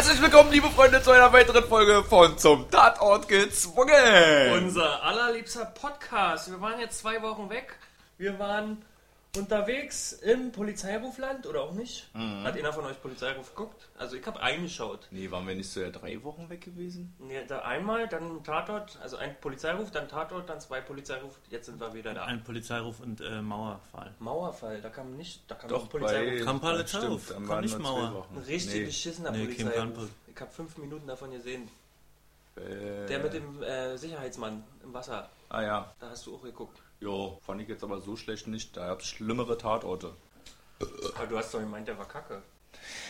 Herzlich willkommen, liebe Freunde, zu einer weiteren Folge von Zum Tatort gezwungen. Unser allerliebster Podcast. Wir waren jetzt zwei Wochen weg. Wir waren unterwegs im Polizeirufland oder auch nicht. Mhm. Hat einer von euch Polizeiruf geguckt? Also ich habe eingeschaut. Nee, waren wir nicht so ja drei Wochen weg gewesen? Nee, da einmal, dann Tatort, also ein Polizeiruf, dann Tatort, dann zwei Polizeiruf. Jetzt sind wir wieder da. Ein Polizeiruf und äh, Mauerfall. Mauerfall, da kam nicht, da kam Doch, Polizeiruf. Kam dann kam nicht Mauer. Ein richtig Nee. beschissener Nee, Polizeiruf. Ich habe fünf Minuten davon gesehen. Äh, Der mit dem äh, Sicherheitsmann im Wasser. Ah ja, Da hast du auch geguckt. jo, fand ich jetzt aber so schlecht nicht. Da gab's schlimmere Tatorte. Aber du hast doch gemeint, der war kacke.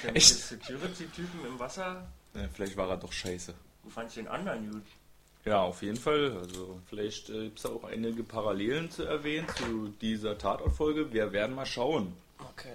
Der Echt? Security-Typen im Wasser. Ja, vielleicht war er doch scheiße. Du fandst den anderen gut. Ja, auf jeden Fall. Also vielleicht äh, gibt es auch einige Parallelen zu erwähnen zu dieser Tatortfolge. Wir werden mal schauen. Okay.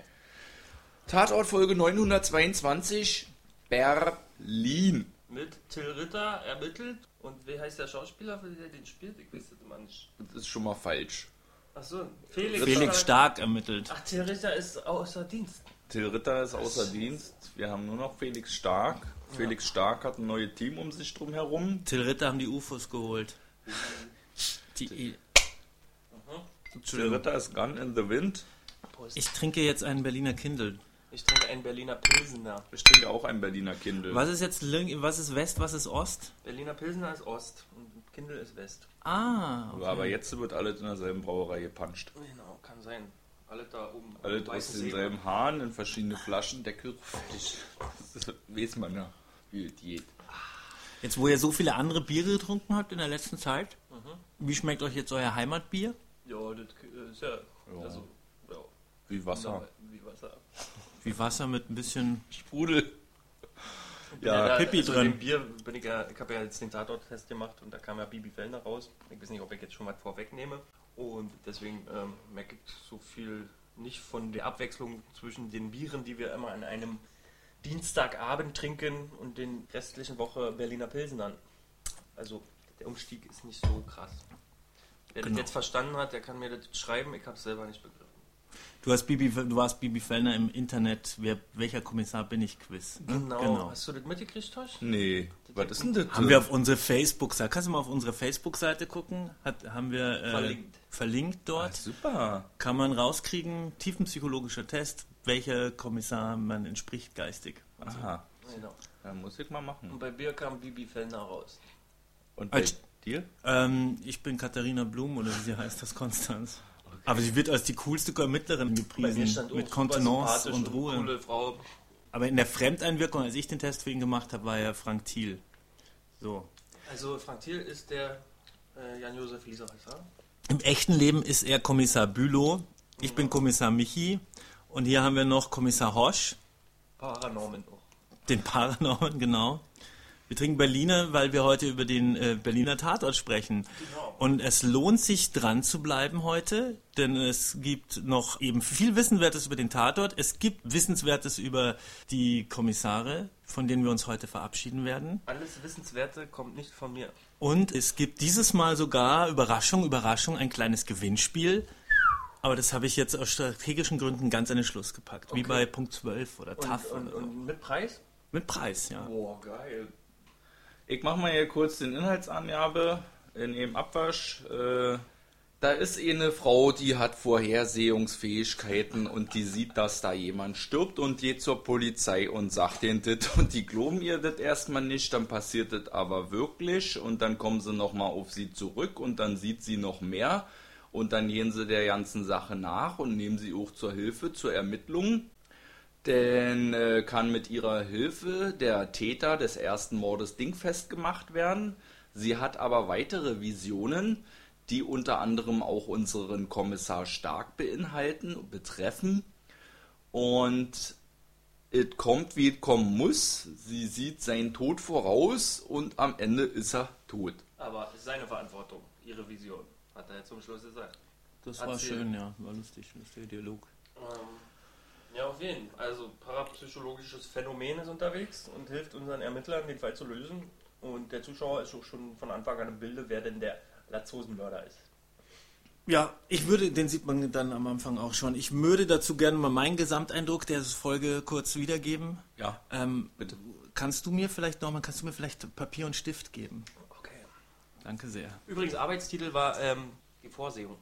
Tatortfolge 922 Berlin. Mit Till Ritter ermittelt. Und wie heißt der Schauspieler, der den spielt? Ich weiß das immer nicht. Das ist schon mal falsch. Achso, Felix, Felix Stark ermittelt. Ach, Till Ritter ist außer Dienst. Till Ritter ist außer Dienst. Wir haben nur noch Felix Stark. Felix Stark hat ein neues Team um sich drum herum. Till Ritter haben die UFOs geholt. Die, Till Entschuldigung. Ritter ist Gun in the Wind. Ich trinke jetzt einen Berliner Kindle. Ich trinke einen Berliner Pilsener. Ich trinke auch ein Berliner Kindle. Was ist jetzt Link, was ist West, was ist Ost? Berliner Pilsener ist Ost und Kindle ist West. Ah, okay. Aber jetzt wird alles in derselben Brauerei gepanscht. Genau, kann sein. Alle da oben. Alles aus denselben Haaren in verschiedene Flaschen, Deckel. fertig. Das weiß man ja, wie es geht. Jetzt, wo ihr so viele andere Biere getrunken habt in der letzten Zeit, wie schmeckt euch jetzt euer Heimatbier? Ja, das ist ja. Ja. Also, ja. Wie Wasser. Wie Wasser. Wie Wasser mit ein bisschen. Sprudel. Ja, Ja, Pipi also drin. Dem Bier bin ich ja, ich habe ja jetzt den Tatort-Test gemacht und da kam ja Bibi Fellner raus. Ich weiß nicht, ob ich jetzt schon was vorwegnehme. Und deswegen ähm, merke ich so viel nicht von der Abwechslung zwischen den Bieren, die wir immer an einem Dienstagabend trinken und den restlichen Woche Berliner Pilsenern. Also der Umstieg ist nicht so krass. Wer Genau. das jetzt verstanden hat, der kann mir das schreiben. Ich habe es selber nicht begriffen. Du, hast Bibi, du warst Bibi Fellner im Internet, wer, welcher Kommissar bin ich Quiz. ne? Genau. Hast du das mitgekriegt, Tosch? Nee, was ist denn das? Haben wir auf unsere Facebook-Seite, kannst du mal auf unsere Facebook-Seite gucken? Hat, haben wir äh, Verlinkt. verlinkt dort. Ah, super. Kann man rauskriegen, tiefenpsychologischer Test, welcher Kommissar man entspricht geistig. Also, Aha, Genau. dann muss ich mal machen. Und bei Bier kam Bibi Fellner raus. Und bei Als- dir? ähm, ich bin Katharina Blum oder wie sie heißt, das Konstanz. Aber sie wird als die coolste Ermittlerin gepriesen, mit Kontenance sympathisch und Ruhe. Coole Frau. Aber in der Fremdeinwirkung, als ich den Test für ihn gemacht habe, war ja Frank Thiel. So. Also Frank Thiel ist der äh, Jan-Josef Lieser, heißt er? Im echten Leben ist er Kommissar Bülow, ich bin Kommissar Michi und hier haben wir noch Kommissar Hosch, Paranormen auch. den Paranormen, genau. Wir trinken Berliner, weil wir heute über den äh, Berliner Tatort sprechen. Genau. Und es lohnt sich dran zu bleiben heute, denn es gibt noch eben viel Wissenswertes über den Tatort. Es gibt Wissenswertes über die Kommissare, von denen wir uns heute verabschieden werden. Alles Wissenswerte kommt nicht von mir. Und es gibt dieses Mal sogar, Überraschung, Überraschung, ein kleines Gewinnspiel. Aber das habe ich jetzt aus strategischen Gründen ganz an den Schluss gepackt. Wie Okay. bei Punkt 12 oder Und, TAF. und, so. und mit Preis? Mit Preis, ja. Boah, geil. Ich mache mal hier kurz den Inhaltsangabe in dem Abwasch. Äh, da ist eine Frau, die hat Vorhersehungsfähigkeiten und die sieht, dass da jemand stirbt und geht zur Polizei und sagt denen das und die glauben ihr das erstmal nicht, dann passiert das aber wirklich und dann kommen sie nochmal auf sie zurück und dann sieht sie noch mehr und dann gehen sie der ganzen Sache nach und nehmen sie auch zur Hilfe, zur Ermittlung. Denn äh, kann mit ihrer Hilfe der Täter des ersten Mordes dingfest gemacht werden. Sie hat aber weitere Visionen, die unter anderem auch unseren Kommissar Stark beinhalten, betreffen. Und es kommt, wie es kommen muss. Sie sieht seinen Tod voraus und am Ende ist er tot. Aber es ist seine Verantwortung, ihre Vision, hat er zum Schluss gesagt. Das war Erzähl. schön, ja. War lustig, lustiger Dialog. Ähm, ja, auf jeden Fall. Also parapsychologisches Phänomen ist unterwegs und hilft unseren Ermittlern, den Fall zu lösen. Und der Zuschauer ist auch schon von Anfang an im Bilde, wer denn der Latzhosenmörder ist. Ja, ich würde, den sieht man dann am Anfang auch schon. Ich würde dazu gerne mal meinen Gesamteindruck der Folge kurz wiedergeben. Ja, Ähm, bitte. kannst du mir vielleicht nochmal, kannst du mir vielleicht Papier und Stift geben? Okay. Danke sehr. Übrigens, Arbeitstitel war ähm, die Vorsehung.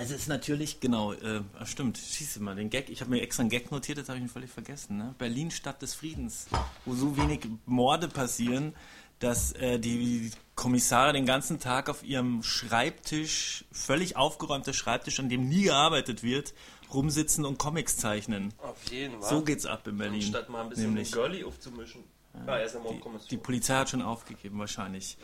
Es ist natürlich, genau, äh, stimmt, schieße mal den Gag. Ich habe mir extra einen Gag notiert, das habe ich ihn völlig vergessen. Ne? Berlin, Stadt des Friedens, wo so wenig Morde passieren, dass äh, die Kommissare den ganzen Tag auf ihrem Schreibtisch, völlig aufgeräumter Schreibtisch, an dem nie gearbeitet wird, rumsitzen und Comics zeichnen. Auf jeden Fall. So geht's ab in Berlin. Statt mal ein bisschen Nämlich. Girly aufzumischen. Ja, er ist ja Die, die Polizei hat schon aufgegeben, wahrscheinlich.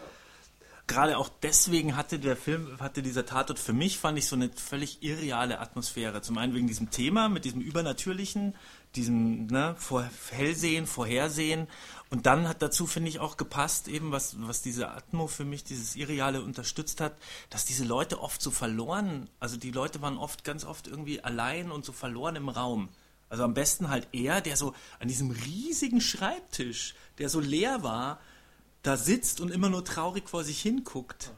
Gerade auch deswegen hatte der Film, hatte dieser Tatort für mich, fand ich, so eine völlig irreale Atmosphäre. Zum einen wegen diesem Thema, mit diesem Übernatürlichen, diesem ne, vor, Hellsehen, Vorhersehen. Und dann hat dazu, finde ich, auch gepasst, eben, was, was diese Atmo für mich, dieses Irreale unterstützt hat, dass diese Leute oft so verloren, also die Leute waren oft, ganz oft irgendwie allein und so verloren im Raum. Also am besten halt er, der so an diesem riesigen Schreibtisch, der so leer war, da sitzt und immer nur traurig vor sich hinguckt.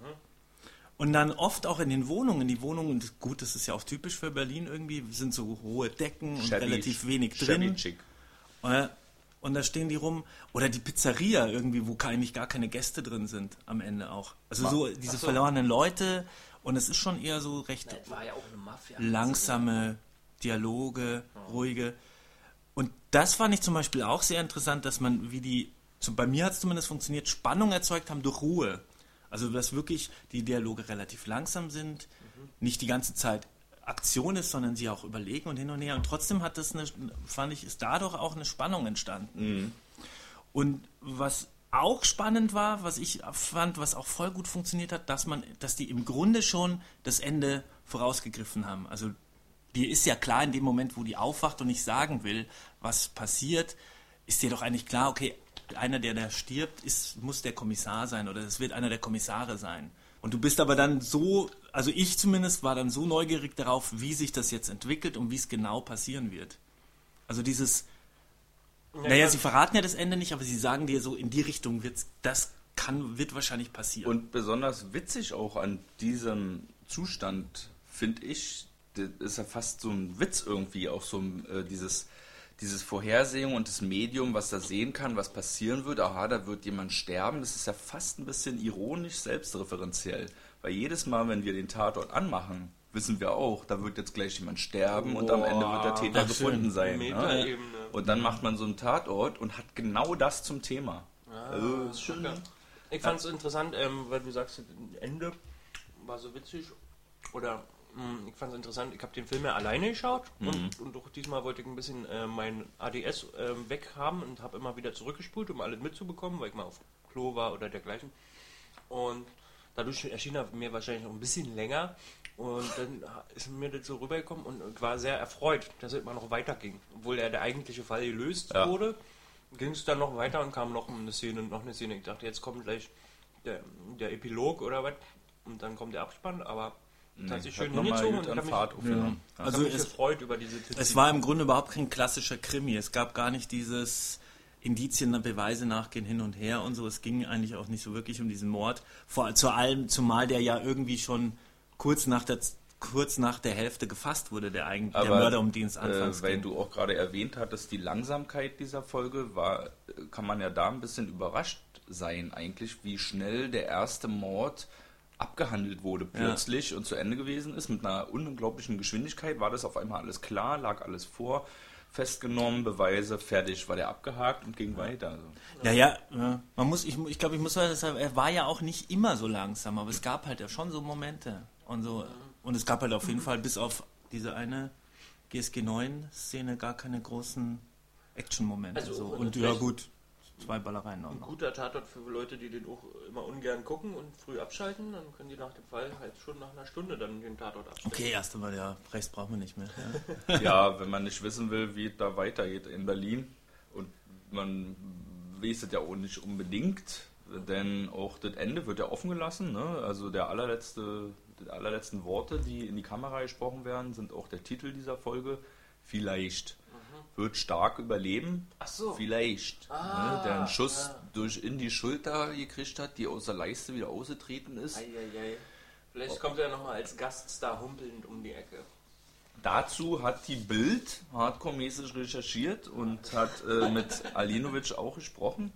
Und dann oft auch in den Wohnungen. Die Wohnungen, gut, das ist ja auch typisch für Berlin irgendwie, sind so hohe Decken und Shabby- relativ wenig drin. chic. Äh, Und da stehen die rum. Oder die Pizzeria irgendwie, wo eigentlich gar keine Gäste drin sind am Ende auch. Also so diese so. verlorenen Leute. Und es ist schon eher so recht war ja auch eine Mafia. langsame Dialoge, ruhige. Und das fand ich zum Beispiel auch sehr interessant, dass man, wie die, bei mir hat es zumindest funktioniert, Spannung erzeugt haben durch Ruhe. Also, dass wirklich die Dialoge relativ langsam sind, nicht die ganze Zeit Aktion ist, sondern sie auch überlegen und hin und her. Und trotzdem hat das eine, fand ich, ist dadurch auch eine Spannung entstanden. Und was auch spannend war, was ich fand, was auch voll gut funktioniert hat, dass man, dass die im Grunde schon das Ende vorausgegriffen haben. Also dir ist ja klar, in dem Moment, wo die aufwacht und nicht sagen will, was passiert, ist dir doch eigentlich klar, okay, einer, der da stirbt, ist, muss der Kommissar sein oder es wird einer der Kommissare sein. Und du bist aber dann so, also ich zumindest war dann so neugierig darauf, wie sich das jetzt entwickelt und wie es genau passieren wird. Also dieses, naja, sie verraten ja das Ende nicht, aber sie sagen dir so, in die Richtung wird's, das kann, wird wahrscheinlich passieren. Und besonders witzig auch an diesem Zustand, finde ich, das ist ja fast so ein Witz irgendwie, auch so äh, dieses, dieses Vorhersehung und das Medium, was da sehen kann, was passieren wird. Aha, da wird jemand sterben. Das ist ja fast ein bisschen ironisch selbstreferenziell. Weil jedes Mal, wenn wir den Tatort anmachen, wissen wir auch, da wird jetzt gleich jemand sterben und am Ende wird der Täter schön. gefunden sein. Ne? Und dann macht man so einen Tatort und hat genau das zum Thema. also, ist schön. Okay. Ich fand es interessant, ähm, weil du sagst, Ende war so witzig. Oder ich fand es interessant, ich habe den Film ja alleine geschaut und, und auch diesmal wollte ich ein bisschen äh, mein ADS ähm, weghaben und habe immer wieder zurückgespult, um alles mitzubekommen, weil ich mal auf Klo war oder dergleichen. Und dadurch erschien er mir wahrscheinlich noch ein bisschen länger. Und dann ist mir das so rübergekommen und ich war sehr erfreut, dass es immer noch weiterging. Obwohl ja der eigentliche Fall gelöst Ja. wurde, ging es dann noch weiter und kam noch eine Szene, noch eine Szene. Ich dachte, jetzt kommt gleich der, der Epilog oder was und dann kommt der Abspann, aber das hat sich Hat schön hingezogen und Fahrt mich, aufgenommen. ich Also mich es- gefreut über diese Es war im Grunde überhaupt kein klassischer Krimi. Es gab gar nicht dieses Indizien, Beweise nachgehen hin und her und so. Es ging eigentlich auch nicht so wirklich um diesen Mord. Vor, zu allem, zumal der ja irgendwie schon kurz nach der kurz nach der Hälfte gefasst wurde, der eigentlich der Mörder, um den es anfangs äh, weil ging. du auch gerade erwähnt hattest, die Langsamkeit dieser Folge war, äh, kann man ja da ein bisschen überrascht sein eigentlich, wie schnell der erste Mord abgehandelt wurde plötzlich und zu Ende gewesen ist mit einer unglaublichen Geschwindigkeit. War das auf einmal alles klar, lag alles vor, festgenommen, Beweise, fertig, war der abgehakt und ging weiter. Also. Ja, ja, ja. Man muss, ich, ich glaube, ich muss sagen, er war ja auch nicht immer so langsam, aber es gab halt ja schon so Momente und so. Und es gab halt auf jeden Fall bis auf diese eine GSG 9 Szene gar keine großen Action-Momente. Also, so. und ja, gut, zwei Ballereien auch ein noch. guter Tatort für Leute, die den auch immer ungern gucken und früh abschalten, dann können die nach dem Fall halt schon nach einer Stunde dann den Tatort abstellen. Okay, erst einmal, ja, Rechts brauchen wir nicht mehr. Ja. ja, wenn man nicht wissen will, wie es da weitergeht in Berlin und man weiß es ja auch nicht unbedingt, denn auch das Ende wird ja offen gelassen. Ne? Also der allerletzte, die allerletzten Worte, die in die Kamera gesprochen werden, sind auch der Titel dieser Folge. Vielleicht wird stark überleben. Ach so. Vielleicht. Ah, ne? Der einen Schuss durch in die Schulter gekriegt hat, die aus der Leiste wieder ausgetreten ist. Eieiei. Vielleicht kommt er nochmal als Gaststar humpelnd um die Ecke. Dazu hat die Bild hardcore-mäßig recherchiert und hat äh, mit Alinovic auch gesprochen.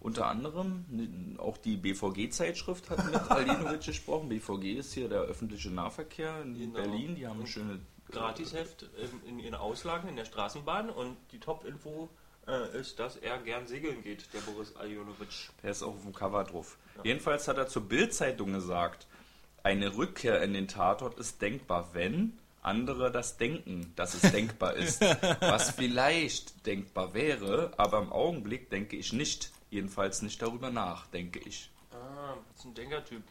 Unter anderem auch die BVG-Zeitschrift hat mit Alinovic gesprochen. BVG ist hier der öffentliche Nahverkehr in genau. Berlin. Die haben eine schöne Gratisheft in, in ihren Auslagen in der Straßenbahn und die Top-Info äh, ist, dass er gern segeln geht, der Boris Aljonovic. Der ist auch auf dem Cover drauf. Ja. Jedenfalls hat er zur Bild-Zeitung gesagt, eine Rückkehr in den Tatort ist denkbar, wenn andere das denken, dass es denkbar ist. Was vielleicht denkbar wäre, aber im Augenblick denke ich nicht. Jedenfalls nicht darüber nach, denke ich. Ah, das ist ein Denkertyp.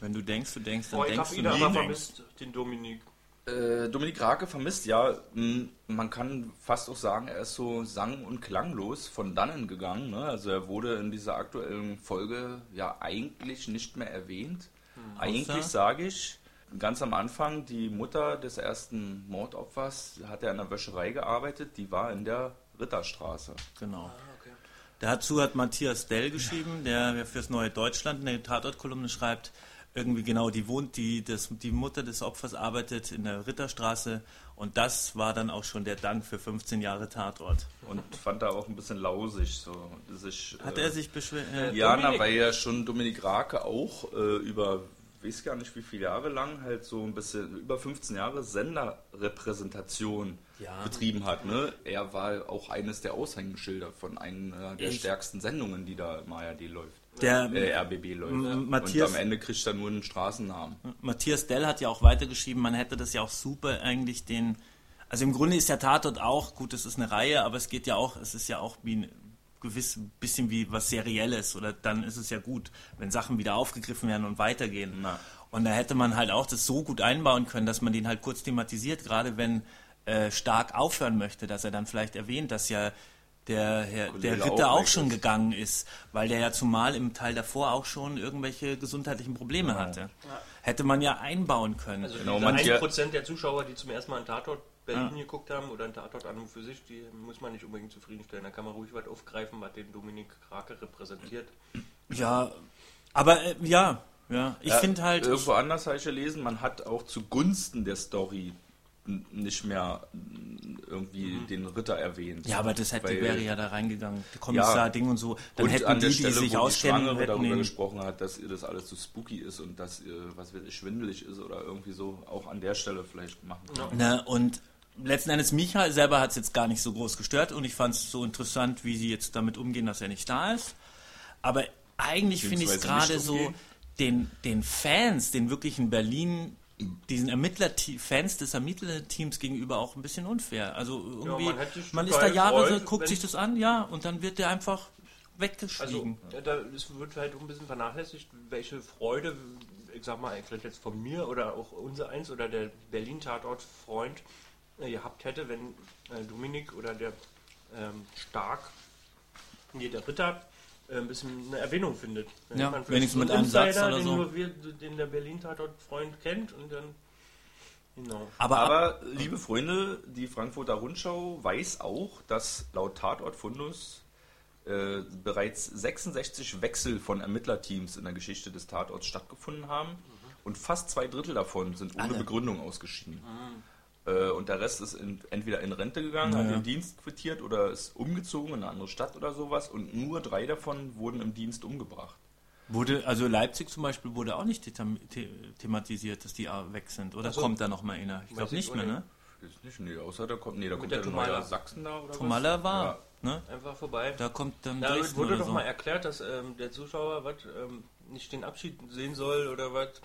Wenn du denkst, du denkst, dann oh, denkst du nicht. Ich habe vermisst, den Dominik. Äh, Dominik Rake vermisst, ja, hm, man kann fast auch sagen, er ist so sang- und klanglos von dannen gegangen. Ne? Also er wurde in dieser aktuellen Folge ja eigentlich nicht mehr erwähnt. Hm, eigentlich sage ich, ganz am Anfang, die Mutter des ersten Mordopfers hat ja in der Wäscherei gearbeitet, die war in der Ritterstraße. Genau. Ah, Dazu hat Matthias Dell geschrieben, der fürs Neue Deutschland in der Tatortkolumne schreibt, irgendwie genau, die wohnt, die, das, die Mutter des Opfers arbeitet in der Ritterstraße und das war dann auch schon der Dank für 15 Jahre Tatort. Und fand er auch ein bisschen lausig. So. Sich, Hat äh, er sich beschwert? Äh, ja, na, weil ja schon Dominik Rake auch äh, über, weiß gar nicht wie viele Jahre lang, halt so ein bisschen, über 15 Jahre Senderrepräsentation ja. betrieben hat. Ne? Er war auch eines der Aushängeschilder von einer der ich stärksten Sendungen, die da im ARD läuft der äh, RBB läuft. Matthias, und am Ende kriegt er nur einen Straßennamen. Matthias Dell hat ja auch weitergeschrieben, man hätte das ja auch super eigentlich den. Also im Grunde ist der Tatort auch, gut, es ist eine Reihe, aber es geht ja auch, es ist ja auch wie ein gewiss bisschen wie was Serielles oder dann ist es ja gut, wenn Sachen wieder aufgegriffen werden und weitergehen. Na. Und da hätte man halt auch das so gut einbauen können, dass man den halt kurz thematisiert, gerade wenn äh, Stark aufhören möchte, dass er dann vielleicht erwähnt, dass ja der, Herr, der Ritter auch, auch schon ist. gegangen ist, weil der ja zumal im Teil davor auch schon irgendwelche gesundheitlichen Probleme ja. hatte. Ja. Hätte man ja einbauen können. Also genau, ein Prozent der Zuschauer, die zum ersten Mal einen Tatort Berlin ja. geguckt haben oder einen Tatort an und für sich, die muss man nicht unbedingt zufriedenstellen. Da kann man ruhig was aufgreifen, was den Dominik Krake repräsentiert. Ja, aber äh, ja, ja, ich finde halt. Irgendwo anders habe ich gelesen, man hat auch zugunsten der Story nicht mehr irgendwie mhm. den Ritter erwähnt. Ja, aber das hätte, wäre ja da reingegangen, der Kommissar-Ding und so. Dann und hätten die, Stelle, die sich auskennen, die darüber den... gesprochen hat, dass ihr das alles so spooky ist und dass ihr, was weiß ich, schwindelig ist oder irgendwie so, auch an der Stelle vielleicht machen kann. Na, und letzten Endes, Micha selber hat es jetzt gar nicht so groß gestört und ich fand es so interessant, wie sie jetzt damit umgehen, dass er nicht da ist. Aber eigentlich finde ich es gerade so, den, den Fans, den wirklichen Berlin diesen Ermittler-Fans des Ermittlerteams gegenüber auch ein bisschen unfair. Also irgendwie, ja, man, man ist da Jahre, Freund, guckt sich das an, ja, und dann wird der einfach weggeschrieben. Also, da, es wird halt ein bisschen vernachlässigt, welche Freude, ich sag mal, vielleicht jetzt von mir oder auch unser eins oder der Berlin-Tatort-Freund äh, gehabt hätte, wenn äh, Dominik oder der ähm, Stark, nee, der Ritter, ein bisschen eine Erwähnung findet. Wenn ja, wenigstens mit einem Satz oder den so. Nur wir, den der Berlin-Tatort-Freund kennt und dann Genau. Aber, Aber, liebe Freunde, die Frankfurter Rundschau weiß auch, dass laut Tatortfundus äh, bereits 66 Wechsel von Ermittlerteams in der Geschichte des Tatorts stattgefunden haben mhm. und fast zwei Drittel davon sind ohne Alle. Begründung ausgeschieden. Mhm. Äh, und der Rest ist in, entweder in Rente gegangen, naja. hat den Dienst quittiert oder ist umgezogen in eine andere Stadt oder sowas. Und nur drei davon wurden im Dienst umgebracht. Wurde, also Leipzig zum Beispiel wurde auch nicht the thematisiert, dass die weg sind. Oder also, kommt da noch mal einer? Ich glaube nicht mehr, ne? Ist nicht, nee, außer da kommt, nee, da kommt der, der Sachsen da oder Tomala was? war, ja. ne? Einfach vorbei. Da kommt dann Da wurde doch so. mal erklärt, dass ähm, der Zuschauer was ähm, nicht den Abschied sehen soll oder was.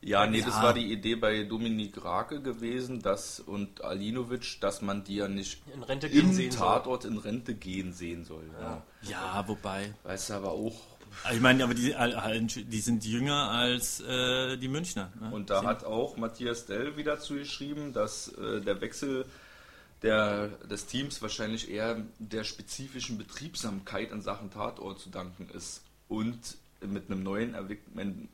Ja, nee, ja. das war die Idee bei Dominik Rake gewesen, dass und Alinovic, dass man die ja nicht in Rente gehen im sehen Tatort soll. in Rente gehen sehen soll. Ja, ja wobei. Weißt du aber auch. Ich meine, aber die, die sind jünger als äh, die Münchner. Ne? Und da hat auch Matthias Dell wieder zugeschrieben, dass äh, der Wechsel der, des Teams wahrscheinlich eher der spezifischen Betriebsamkeit in Sachen Tatort zu danken ist. Und mit einem neuen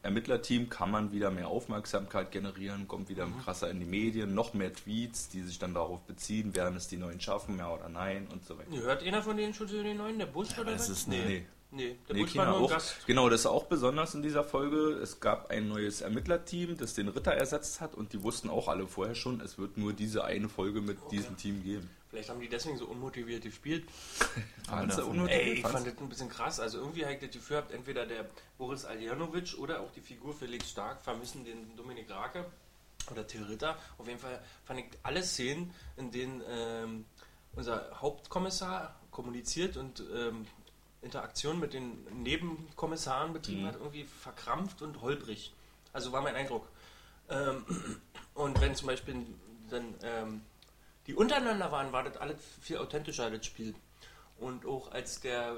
Ermittlerteam kann man wieder mehr Aufmerksamkeit generieren, kommt wieder mhm. krasser in die Medien, noch mehr Tweets, die sich dann darauf beziehen, werden es die Neuen schaffen, ja oder nein und so weiter. Hört einer von denen schon zu den Neuen, der Busch ja, oder was? Ist, nee, nee. Nee, der Nee, Butch war nur auch. Gast. Genau, das ist auch besonders in dieser Folge. Es gab ein neues Ermittlerteam, das den Ritter ersetzt hat und die wussten auch alle vorher schon, es wird nur diese eine Folge mit diesem Team geben. Vielleicht haben die deswegen so unmotiviert gespielt. Fandst du davon- unmotiviert? Ey, ich fand das ein bisschen krass. Also irgendwie habe ich das Gefühl gehabt, entweder der Boris Aljanovic oder auch die Figur Felix Stark vermissen den Dominik Rake oder Till Ritter. Auf jeden Fall fand ich alle Szenen, in denen ähm, unser Hauptkommissar kommuniziert und ähm, Interaktion mit den Nebenkommissaren betrieben Mhm. hat, irgendwie verkrampft und holprig. Also war mein Eindruck. Ähm, und wenn zum Beispiel dann ähm, die untereinander waren, war das alles viel authentischer, das Spiel. Und auch als der.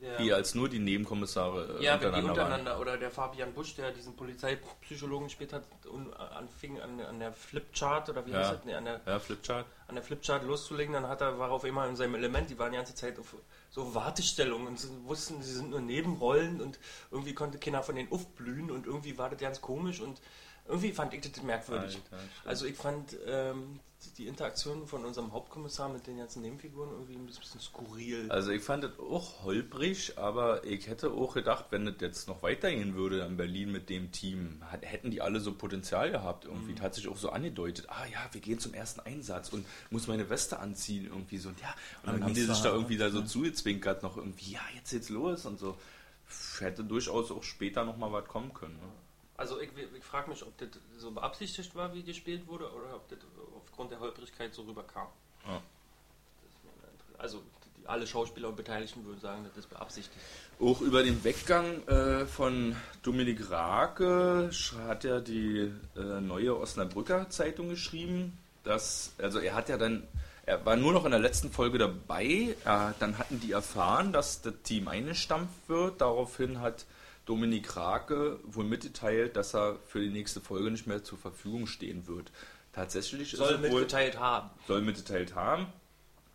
der Die als nur die Nebenkommissare äh, ja, wenn die untereinander waren. untereinander oder der Fabian Busch, der diesen Polizeipsychologen gespielt hat und anfing an, an der Flipchart oder wie Ja. heißt das? Nee, an der, Ja, Flipchart. an der Flipchart loszulegen, dann hat er, war er auf immer in seinem Element, die waren die ganze Zeit auf so Wartestellungen und sie wussten, sie sind nur Nebenrollen und irgendwie konnte keiner von denen aufblühen und irgendwie war das ganz komisch und irgendwie fand ich das merkwürdig. Alter, also ich fand ähm, die Interaktion von unserem Hauptkommissar mit den ganzen Nebenfiguren irgendwie ein bisschen skurril. Also ich fand es auch holprig, aber ich hätte auch gedacht, wenn es jetzt noch weitergehen würde in Berlin mit dem Team, hat- hätten die alle so Potenzial gehabt irgendwie. Mhm. Hat sich auch so angedeutet, ah ja, wir gehen zum ersten Einsatz und muss meine Weste anziehen irgendwie so. Und ja, und dann Am haben die sich da irgendwie da so zugezwinkert noch irgendwie, ja, jetzt geht's los und so. Hätte durchaus auch später noch mal was kommen können. Ne? Also ich, ich frage mich, ob das so beabsichtigt war, wie gespielt wurde, oder ob das aufgrund der Holprigkeit so rüberkam. Ja. Also alle Schauspieler und Beteiligten würden sagen, das ist beabsichtigt. Auch über den Weggang äh, von Dominik Rake sch- hat ja die äh, neue Osnabrücker Zeitung geschrieben, dass, also er hat ja dann, er war nur noch in der letzten Folge dabei, äh, dann hatten die erfahren, dass das Team eingestampft wird, daraufhin hat Dominik Rake wohl mitgeteilt, dass er für die nächste Folge nicht mehr zur Verfügung stehen wird. Tatsächlich Soll ist wohl, mitgeteilt haben. soll mitgeteilt haben.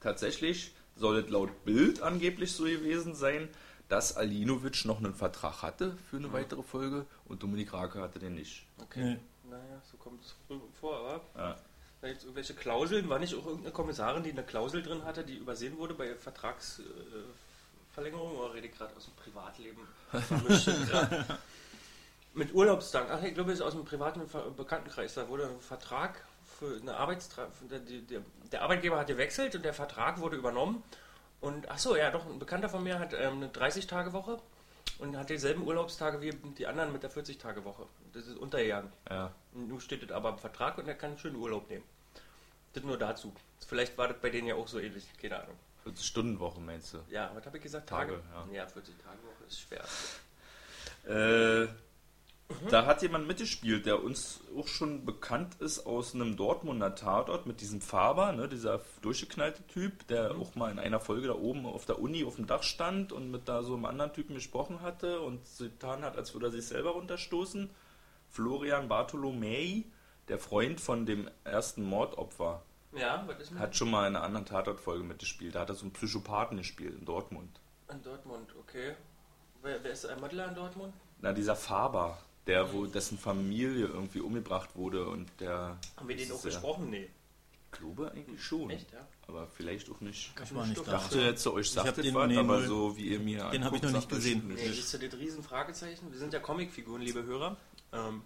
Tatsächlich soll es laut Bild angeblich so gewesen sein, dass Alinovic noch einen Vertrag hatte für eine weitere Folge und Dominik Rake hatte den nicht. Okay. Nee. Naja, so kommt es vor, aber Ja. da gibt es irgendwelche Klauseln. War nicht auch irgendeine Kommissarin, die eine Klausel drin hatte, die übersehen wurde bei Vertragsverlängerung? Verlängerung? oder rede ich gerade aus dem Privatleben? Mit Urlaubstagen. Ach, ich glaube, es ist aus dem privaten Bekanntenkreis. Da wurde ein Vertrag für eine Arbeitstra der, der, der Arbeitgeber hat gewechselt und der Vertrag wurde übernommen. Und ach so, ja, doch, ein Bekannter von mir hat ähm, eine 30-Tage-Woche und hat dieselben Urlaubstage wie die anderen mit der 40-Tage-Woche. Das ist untergegangen. Ja. Nun steht das aber im Vertrag und er kann schön Urlaub nehmen. Das nur dazu. Vielleicht war das bei denen ja auch so ähnlich, keine Ahnung. 40-Stunden-Woche meinst du? Ja, was habe ich gesagt? Tage, ja. 40 Tage Woche ist schwer. Äh, Da hat jemand mitgespielt, der uns auch schon bekannt ist aus einem Dortmunder Tatort mit diesem Faber, ne, dieser durchgeknallte Typ, der auch mal in einer Folge da oben auf der Uni auf dem Dach stand und mit da so einem anderen Typen gesprochen hatte und getan hat, als würde er sich selber runterstoßen. Florian Bartolomei, der Freund von dem ersten Mordopfer, Ja, was ist mit hat schon mal in einer anderen Tatort-Folge mitgespielt. Da hat er so einen Psychopathen gespielt in Dortmund. in Dortmund? Okay. Wer, wer ist ein Mittler in Dortmund? Na, dieser Faber, der, wo dessen Familie irgendwie umgebracht wurde und der. Haben wir den das auch ist ja- gesprochen? Nee. Ich glaube eigentlich schon. Echt, ja? Aber vielleicht auch nicht. Ich war nicht Ich da. dachte jetzt, euch sagt den- das was, nee, aber null. so wie ihr mir. Den hab ich anguckt, noch nicht sagt das gesehen. nicht. Nee, siehst du das Riesenfragezeichen? Wir sind ja Comicfiguren, liebe Hörer. Ähm,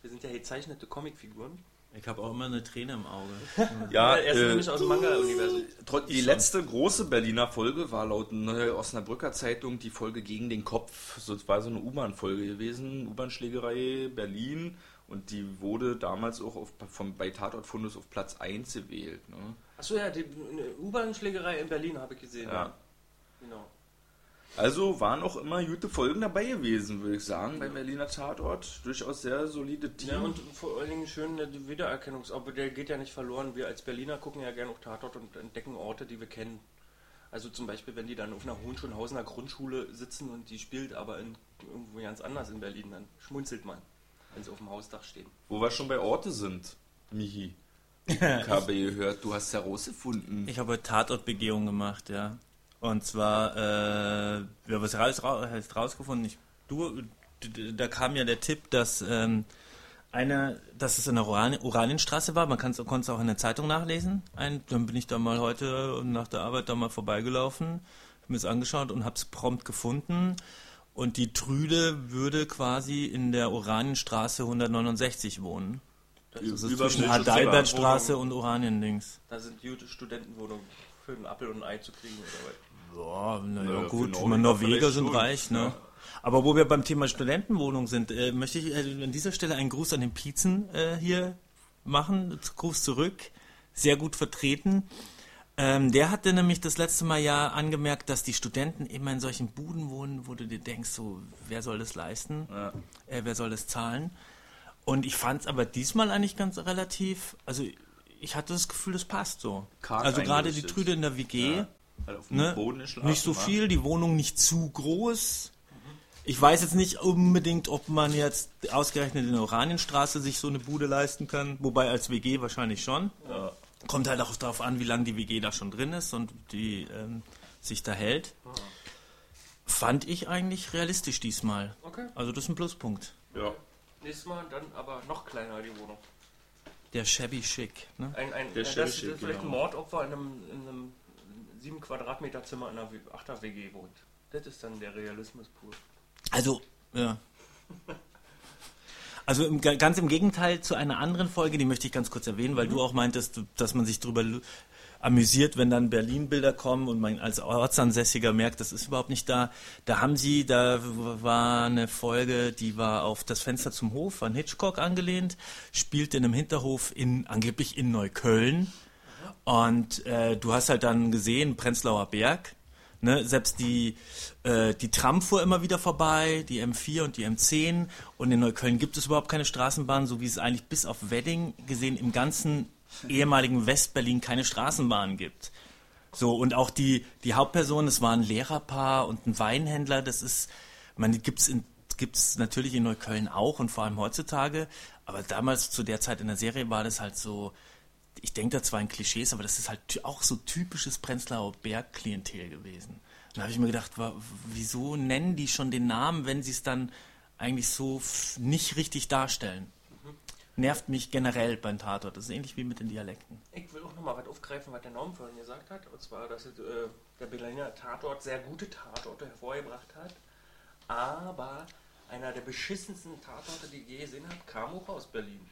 wir sind ja gezeichnete Comicfiguren. Ich habe auch immer eine Träne im Auge. Ja, er ist äh, nämlich aus dem Manga-Universum. Die schon. letzte große Berliner Folge war laut Neue Osnabrücker Zeitung die Folge gegen den Kopf. So, es war so eine U-Bahn-Folge gewesen, U-Bahn-Schlägerei Berlin. Und die wurde damals auch auf, vom, bei Tatort Fundus auf Platz 1 gewählt. Ne? Achso, ja, die eine U-Bahn-Schlägerei in Berlin habe ich gesehen. Ja. Genau. Also waren auch immer gute Folgen dabei gewesen, würde ich sagen, beim Berliner Tatort. Durchaus sehr solide Team. Ja, und vor allen Dingen schön äh, die Wiedererkennungs... Aber der geht ja nicht verloren. Wir als Berliner gucken ja gerne auch Tatort und entdecken Orte, die wir kennen. Also zum Beispiel, wenn die dann auf einer Hohenschönhausener Grundschule sitzen und die spielt aber in, irgendwo ganz anders in Berlin, dann schmunzelt man, wenn sie auf dem Hausdach stehen. Wo wir schon bei Orte sind, Michi. Ich habe gehört, du hast herausgefunden. Ich habe Tatortbegehung gemacht, ja. Und zwar, äh, wir haben es raus, raus, heißt rausgefunden. Ich, du, da kam ja der Tipp, dass ähm, einer, dass es in der Oran Oranienstraße war. Man konnte es auch in der Zeitung nachlesen. Ein, dann bin ich da mal heute nach der Arbeit da mal vorbeigelaufen. mir es angeschaut und habe es prompt gefunden. Und die Trüde würde quasi in der Oranienstraße 169 wohnen. Das ist zwischen Adalbertstraße und Oraniendings. Da sind gute Studentenwohnungen für einen Apfel und ein Ei zu kriegen oder was. Ja, naja, Naja, gut, meine, Norweger sind schon. reich, ne? Ja. Aber wo wir beim Thema Studentenwohnung sind, äh, möchte ich äh, an dieser Stelle einen Gruß an den Piezen äh, hier machen. Gruß zurück. Sehr gut vertreten. Ähm, der hatte nämlich das letzte Mal ja angemerkt, dass die Studenten immer in solchen Buden wohnen, wo du dir denkst, so, wer soll das leisten? Ja. Äh, wer soll das zahlen? Und ich fand es aber diesmal eigentlich ganz relativ, also ich hatte das Gefühl, das passt so. Karg also gerade die. Trüde in der WG. Ja. Halt auf dem Ne? Boden geschlafen, Nicht so viel, die Wohnung nicht zu groß. Ich weiß jetzt nicht unbedingt, ob man jetzt ausgerechnet in der Oranienstraße sich so eine Bude leisten kann, wobei als WG wahrscheinlich schon. Ja. Kommt halt auch darauf an, wie lange die WG da schon drin ist und die ähm, sich da hält. Fand ich eigentlich realistisch diesmal. Okay. Also das ist ein Pluspunkt. Ja. Nächstes Mal dann aber noch kleiner die Wohnung. Der shabby chic. Ne? Ein, ein, Der das, Chevy das ist Chic, vielleicht ein genau. Mordopfer in einem, in einem 7 Quadratmeter Zimmer in einer 8er WG wohnt. Das ist dann der Realismus pur. Also, ja. Also im, ganz im Gegenteil zu einer anderen Folge, die möchte ich ganz kurz erwähnen, weil du auch meintest, dass man sich darüber amüsiert, wenn dann Berlin-Bilder kommen und man als Ortsansässiger merkt, das ist überhaupt nicht da. Da haben sie, da war eine Folge, die war auf das Fenster zum Hof an Hitchcock angelehnt, spielt in einem Hinterhof in angeblich in Neukölln. Und äh, du hast halt dann gesehen, Prenzlauer Berg, ne, selbst die, äh, die Tram fuhr immer wieder vorbei, die M4 und die M10. Und in Neukölln gibt es überhaupt keine Straßenbahn, so wie es eigentlich bis auf Wedding gesehen im ganzen ehemaligen Westberlin keine Straßenbahn gibt. So, und auch die, die Hauptperson, es war ein Lehrerpaar und ein Weinhändler, das ist, man gibt's in gibt's natürlich in Neukölln auch und vor allem heutzutage, aber damals zu der Zeit in der Serie war das halt so, ich denke da zwar in Klischees, aber das ist halt auch so typisches Prenzlauer Berg-Klientel gewesen. Da habe ich mir gedacht, wieso nennen die schon den Namen, wenn sie es dann eigentlich so nicht richtig darstellen? Nervt mich generell beim Tatort. Das ist ähnlich wie mit den Dialekten. Ich will auch nochmal was aufgreifen, was der Norm vorhin gesagt hat. Und zwar, dass äh, der Berliner Tatort sehr gute Tatorte hervorgebracht hat. Aber einer der beschissensten Tatorte, die ich je gesehen habe, kam auch aus Berlin.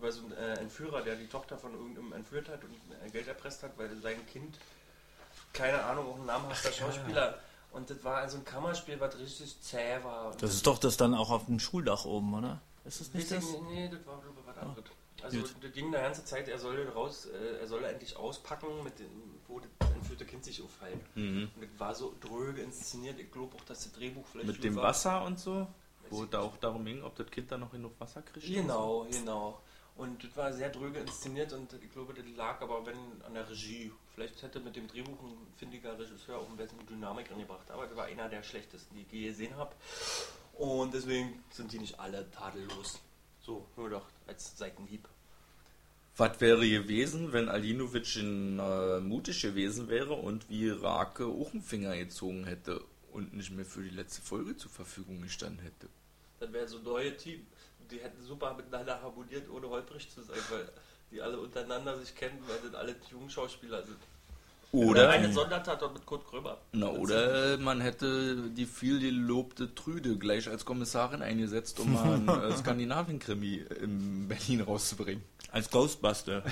Über so einen äh, Entführer, der die Tochter von irgendeinem entführt hat und äh, Geld erpresst hat, weil sein Kind, keine Ahnung, auch ein namhafter Schauspieler. Und das war also ein Kammerspiel, was richtig zäh war. Und Das ist doch das dann auch auf dem Schuldach oben, oder? Ist das nicht das? nicht, Nee, das war was anderes. Also Gut. das ging die ganze Zeit, er soll raus, äh, er soll endlich auspacken, mit dem, wo das entführte Kind sich aufhält. Mhm. Und das war so dröge inszeniert. Ich glaube auch, dass das Drehbuch vielleicht Mit dem war. Wasser und so, wo da auch darum ging, ob das Kind da noch genug Wasser kriegt. Genau, genau. Und das war sehr dröge inszeniert und ich glaube, das lag aber wenn an der Regie. Vielleicht hätte mit dem Drehbuch ein findiger Regisseur auch ein bisschen Dynamik reingebracht. Aber das war einer der schlechtesten, die ich je gesehen habe. Und deswegen sind die nicht alle tadellos. So, nur doch als Seitenhieb. Was wäre gewesen, wenn Alinovic in, äh, mutig gewesen wäre und wie Rake auch einen Finger gezogen hätte und nicht mehr für die letzte Folge zur Verfügung gestanden hätte? Das wäre so ein neues Team. Die hätten super miteinander harmoniert, ohne holprig zu sein, weil die alle untereinander sich kennen, weil das alle Jungschauspieler sind. Oder, eine Sondertatort mit Kurt Krömer. na, oder man hätte die viel gelobte Trüde gleich als Kommissarin eingesetzt, um mal einen äh, Skandinavien-Krimi in Berlin rauszubringen. Als Ghostbuster.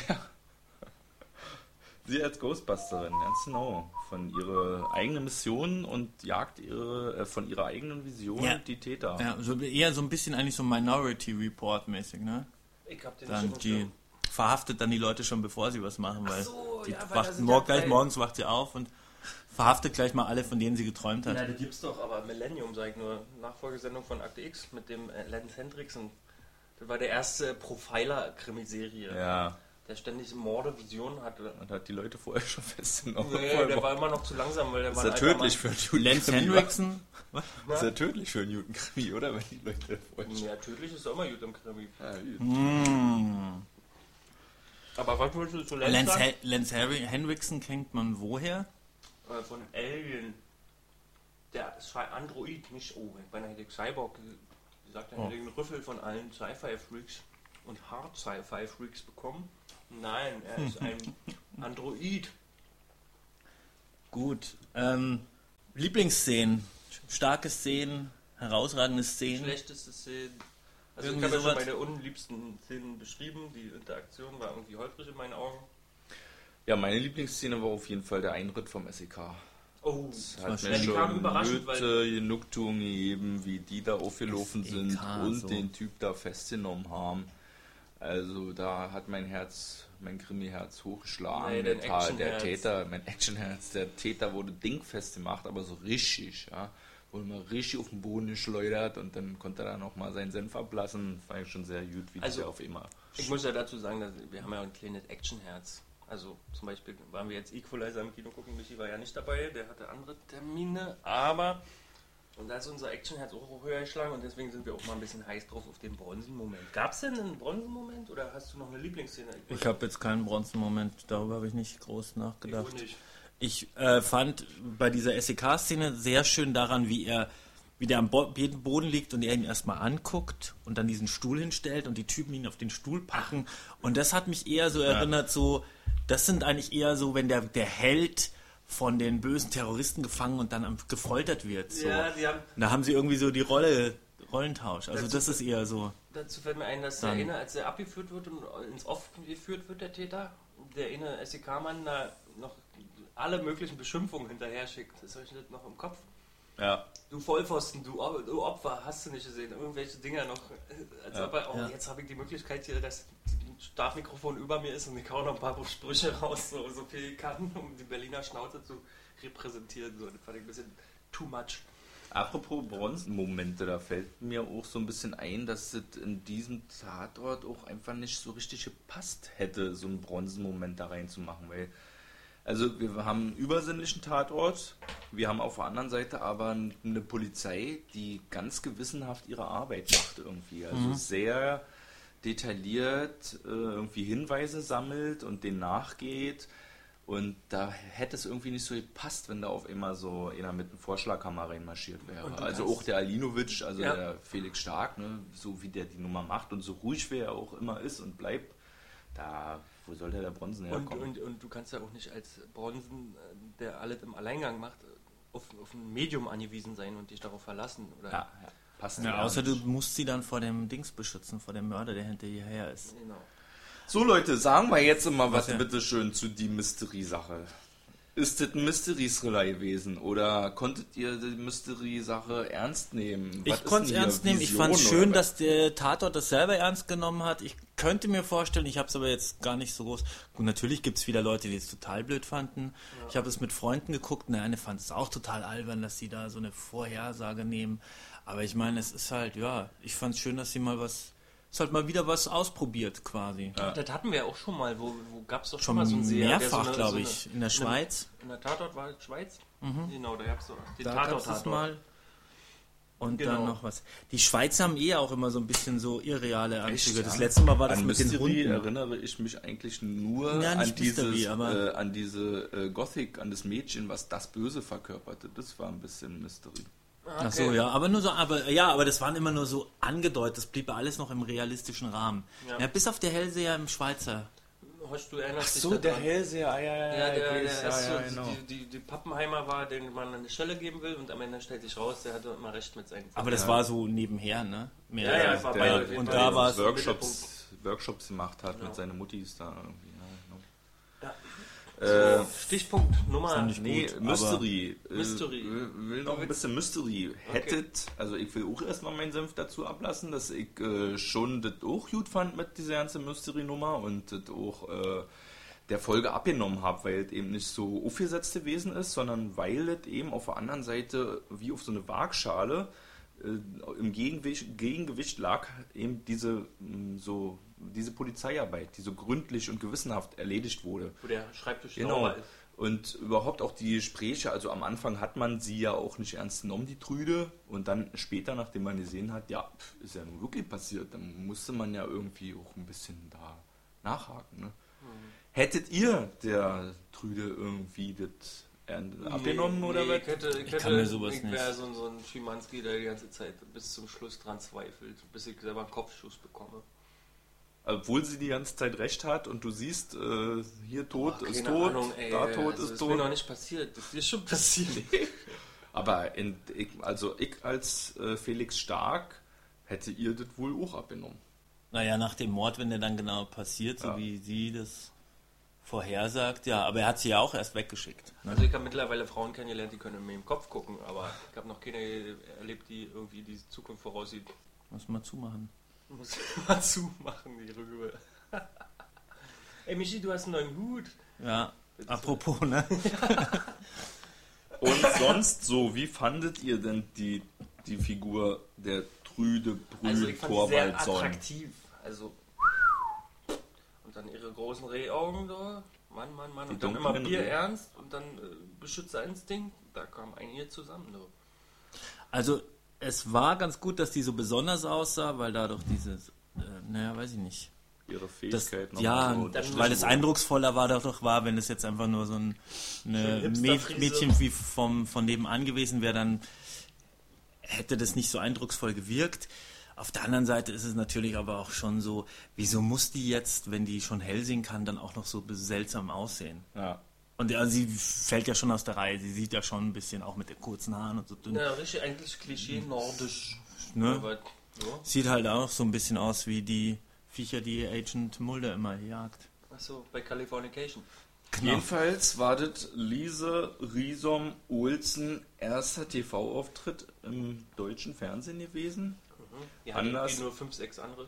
Sie als Ghostbusterin, ganz genau. Von ihrer eigenen Mission und jagt ihre, äh, von ihrer eigenen Vision Ja. die Täter. Ja, so eher so ein bisschen eigentlich so Minority Report mäßig, ne? Ich hab den Dann nicht die im verhaftet dann die Leute schon bevor sie was machen, weil so, die ja, weil wacht sind mor ja gleich morgens wacht sie auf und verhaftet gleich mal alle, von denen sie geträumt hat. Ja, das gibt's doch, aber Millennium, sag ich nur. Nachfolgesendung von Akte X mit dem äh, Lance Hendrickson. Das war der erste Profiler-Krimiserie, Ja, der ständig Morde, Visionen hatte. und hat die Leute vorher schon festgenommen. Nee, der war immer noch zu langsam, weil der ist war ja ein alter tödlich Mann. für einen Lance. Henriksen? Ist ja tödlich für einen Newton-Krimi, oder? Wenn die Leute vorher. Ja, tödlich ist doch immer im Krimi. Ja. Hm. Aber was wolltest du zu Lance, Lance, sagen? He Lance Henri- Henriksen kennt man woher? Äh, von Alien. Der ist ein Android, nicht oh, bei einer Cyborg. Die sagt, er Oh. hätte den Rüffel von allen Sci-Fi-Freaks und Hard-Sci-Fi-Freaks bekommen. Nein, er ist ein Android. Gut. Ähm, Lieblingsszenen, starke Szenen, herausragende Szenen. Schlechteste Szenen. Also Irgendwie ich habe ja schon meine unliebsten Szenen beschrieben. Die Interaktion war irgendwie holprig in meinen Augen. Ja, meine Lieblingsszene war auf jeden Fall der Eintritt vom SEK. Oh, Das hat schön. mir schon überraschend, weil- Nöte, Genugtuung gegeben, wie die da aufgelaufen SEK, sind und so. den Typ da festgenommen haben. Also da hat mein Herz, mein Krimi-Herz hochgeschlagen. Nee, der, dein Ta- der. Täter, mein Actionherz, der Täter wurde dingfest gemacht, aber so richtig, ja. Wurde mal richtig auf den Boden geschleudert und dann konnte er da nochmal seinen Senf ablassen. War ja schon sehr gut, wie Also- auf immer. Ich muss ja dazu sagen, dass wir haben ja ein kleines Actionherz. Also zum Beispiel waren wir jetzt Equalizer im Kino gucken, Michi war ja nicht dabei, der hatte andere Termine, aber und da ist unser Actionherz auch höher geschlagen und deswegen sind wir auch mal ein bisschen heiß drauf auf den Bronzenmoment. Gab es denn einen Bronzenmoment oder hast du noch eine Lieblingsszene? Ich habe jetzt keinen Bronzenmoment, darüber habe ich nicht groß Ich nachgedacht. nicht. Ich äh, fand bei dieser SEK-Szene sehr schön daran, wie er wie der am Bo Boden liegt und er ihn erstmal anguckt und dann diesen Stuhl hinstellt und die Typen ihn auf den Stuhl packen. Und das hat mich eher so erinnert, so, das sind eigentlich eher so, wenn der, der Held von den bösen Terroristen gefangen und dann gefoltert wird. So. Ja, die haben, Da haben sie irgendwie so die Rolle, Rollentausch. Also das ist eher so. dazu fällt mir ein, dass der eine, als er abgeführt wird und ins Off geführt wird, der Täter, der eine SEK-Mann da noch alle möglichen Beschimpfungen hinterher schickt. Das habe ich nicht noch im Kopf. Ja, Du Vollpfosten, du, Opfer, hast du nicht gesehen. Irgendwelche Dinger noch. Als Ja. ob er, oh, Ja. jetzt habe ich die Möglichkeit hier, dass Stabmikrofon über mir ist und ich hau noch ein paar Sprüche raus, so, so viel ich kann, um die Berliner Schnauze zu repräsentieren. So, das fand ich ein bisschen too much. Apropos Bronzenmomente, da fällt mir auch so ein bisschen ein, dass es in diesem Tatort auch einfach nicht so richtig gepasst hätte, so einen Bronzenmoment da reinzumachen, weil also wir haben einen übersinnlichen Tatort, wir haben auf der anderen Seite aber eine Polizei, die ganz gewissenhaft ihre Arbeit macht irgendwie, also sehr detailliert äh, irgendwie Hinweise sammelt und denen nachgeht. Und da hätte es irgendwie nicht so gepasst, wenn da auf einmal so einer mit einem Vorschlaghammer reinmarschiert wäre. Und Also auch der Alinovic, also Ja. der Felix Stark, ne, so wie der die Nummer macht und so ruhig wie er auch immer ist und bleibt, da, wo soll der Bronzen Und, herkommen? und, und du kannst ja auch nicht als Bronzen, äh, der alles im Alleingang macht, auf, auf ein Medium angewiesen sein und dich darauf verlassen. Oder? ja, ja, passt Ja, außer du nicht. musst sie dann vor dem Dings beschützen, vor dem Mörder, der hinter ihr her ist. Genau. So Leute, sagen wir jetzt mal was Was ja? bitte schön zu die Mystery-Sache. Ist das ein Mystery-Thriller gewesen oder konntet ihr die Mystery-Sache ernst nehmen? Was Ich ist konnte es ernst nehmen. Ich Vision fand es schön, dass der Tatort das selber ernst genommen hat. Ich könnte mir vorstellen, ich habe es aber jetzt gar nicht so groß. Gut, natürlich gibt es wieder Leute, die es total blöd fanden. Ich habe es mit Freunden geguckt und der eine fand es auch total albern, dass sie da so eine Vorhersage nehmen. Aber ich meine, es ist halt, ja, ich fand es schön, dass sie mal was, es ist halt mal wieder was ausprobiert quasi. Ja. Das hatten wir ja auch schon mal. Wo, wo gab es doch schon, Schon mal so einen Seher, der mehrfach, so glaube so ich, in der Schweiz. In der Tatort war es Schweiz? Genau, da gab es doch den Da gab es Tatort-Tatort. mal. Und Genau. dann noch was. Die Schweizer haben eh auch immer so ein bisschen so irreale Anzüge. Echt, Das ja? letzte Mal war das an mit den Mystery Hunden. erinnere ich mich eigentlich nur Ja, an, Mystery, dieses, aber- äh, an diese äh, Gothic, an das Mädchen, was das Böse verkörperte. Das war ein bisschen Mystery. Ah, Ach so, ja, aber nur so, aber ja, aber das waren immer nur so angedeutet, das blieb ja alles noch im realistischen Rahmen. Ja. Ja, bis auf der Hellseher im Schweizer. Horst, du erinnerst dich So, der Hellseher, ah, ja, ja, Ja, ja, der, der ja, ja, so genau. die, die, die Pappenheimer war, den man eine Stelle geben will und am Ende stellt sich raus, der hatte immer recht mit seinen Aber das war so nebenher, ne? Mehr Ja, ja, war jeden und da war es Workshops, Workshops gemacht hat Genau. mit seinen Muttis da irgendwie. Ja. Äh, Stichpunkt Nummer. Nee, gut, Mystery. Äh, Mystery. will- will noch ein bisschen Mystery. Hättet, also ich will auch erstmal meinen Senf dazu ablassen, dass ich äh, schon das auch gut fand mit dieser ganzen Mystery-Nummer und das auch äh, der Folge abgenommen habe, weil es eben nicht so aufgesetzte Wesen ist, sondern weil es eben auf der anderen Seite wie auf so eine Waagschale äh, im Gegengewicht, Gegengewicht lag eben diese mh, so diese Polizeiarbeit, die so gründlich und gewissenhaft erledigt wurde. Wo der Schreibtisch Genau. ist. Und überhaupt auch die Gespräche, also am Anfang hat man sie ja auch nicht ernst genommen, die Trüde. Und dann später, nachdem man gesehen hat, ja, pf, ist ja nun wirklich passiert, dann musste man ja irgendwie auch ein bisschen da nachhaken. Ne? Hättet ihr der Trüde irgendwie das äh, abgenommen oder nee, was? Ich, hätte, ich, Ich hätte, kann mir sowas ich wäre nicht. so, ein- so ein Schimanski, der die ganze Zeit bis zum Schluss dran zweifelt, bis ich selber einen Kopfschuss bekomme. Obwohl sie die ganze Zeit recht hat und du siehst, äh, hier tot Boah, ist tot, Ahnung, ey, da tot also ist ist mir tot. noch nicht passiert. Das ist schon passiert. Aber in, ich, also ich als äh, Felix Stark hätte ihr das wohl auch abgenommen. Naja, nach dem Mord, wenn der dann genau passiert, so Ja. wie sie das vorhersagt, ja, aber er hat sie ja auch erst weggeschickt. Ne? Also ich habe mittlerweile Frauen kennengelernt, die können mir im Kopf gucken, aber ich habe noch keine erlebt, die irgendwie die Zukunft voraussieht. Muss mal zumachen. Muss mal zumachen, die Rübe. Ey Michi, du hast einen neuen Hut. Ja, apropos, ne? Und sonst so, wie fandet ihr denn die, die Figur der Trüde Also Brühl ich fand die sehr Torwaldson? attraktiv. Also dann ihre großen Rehaugen da. Mann, Mann, Mann. Die und dann immer Bier Reh- ernst und dann äh, Beschützerinstinkt. Da kam einiges zusammen. So. Also, es war ganz gut, dass die so besonders aussah, weil dadurch dieses, äh, naja, weiß ich nicht. Ihre Das, Fähigkeit ja, so weil es eindrucksvoller war doch war, wenn es jetzt einfach nur so ein Mäd. Mädchen wie vom, von nebenan gewesen wäre, dann hätte das nicht so eindrucksvoll gewirkt. Auf der anderen Seite ist es natürlich aber auch schon so, wieso muss die jetzt, wenn die schon hell sehen kann, dann auch noch so seltsam aussehen? Ja. Und ja, sie fällt ja schon aus der Reihe, sie sieht ja schon ein bisschen auch mit den kurzen Haaren und so dünn. Ja, richtig, eigentlich Klischee nordisch. Ne? Aber, ja. Sieht halt auch so ein bisschen aus wie die Viecher, die Agent Mulder immer jagt. Achso, bei Californication. Genau. Jedenfalls war das Lise Riesom Olsen erster TV-Auftritt im deutschen Fernsehen gewesen, Die haben Anders- irgendwie nur 5, 6 andere.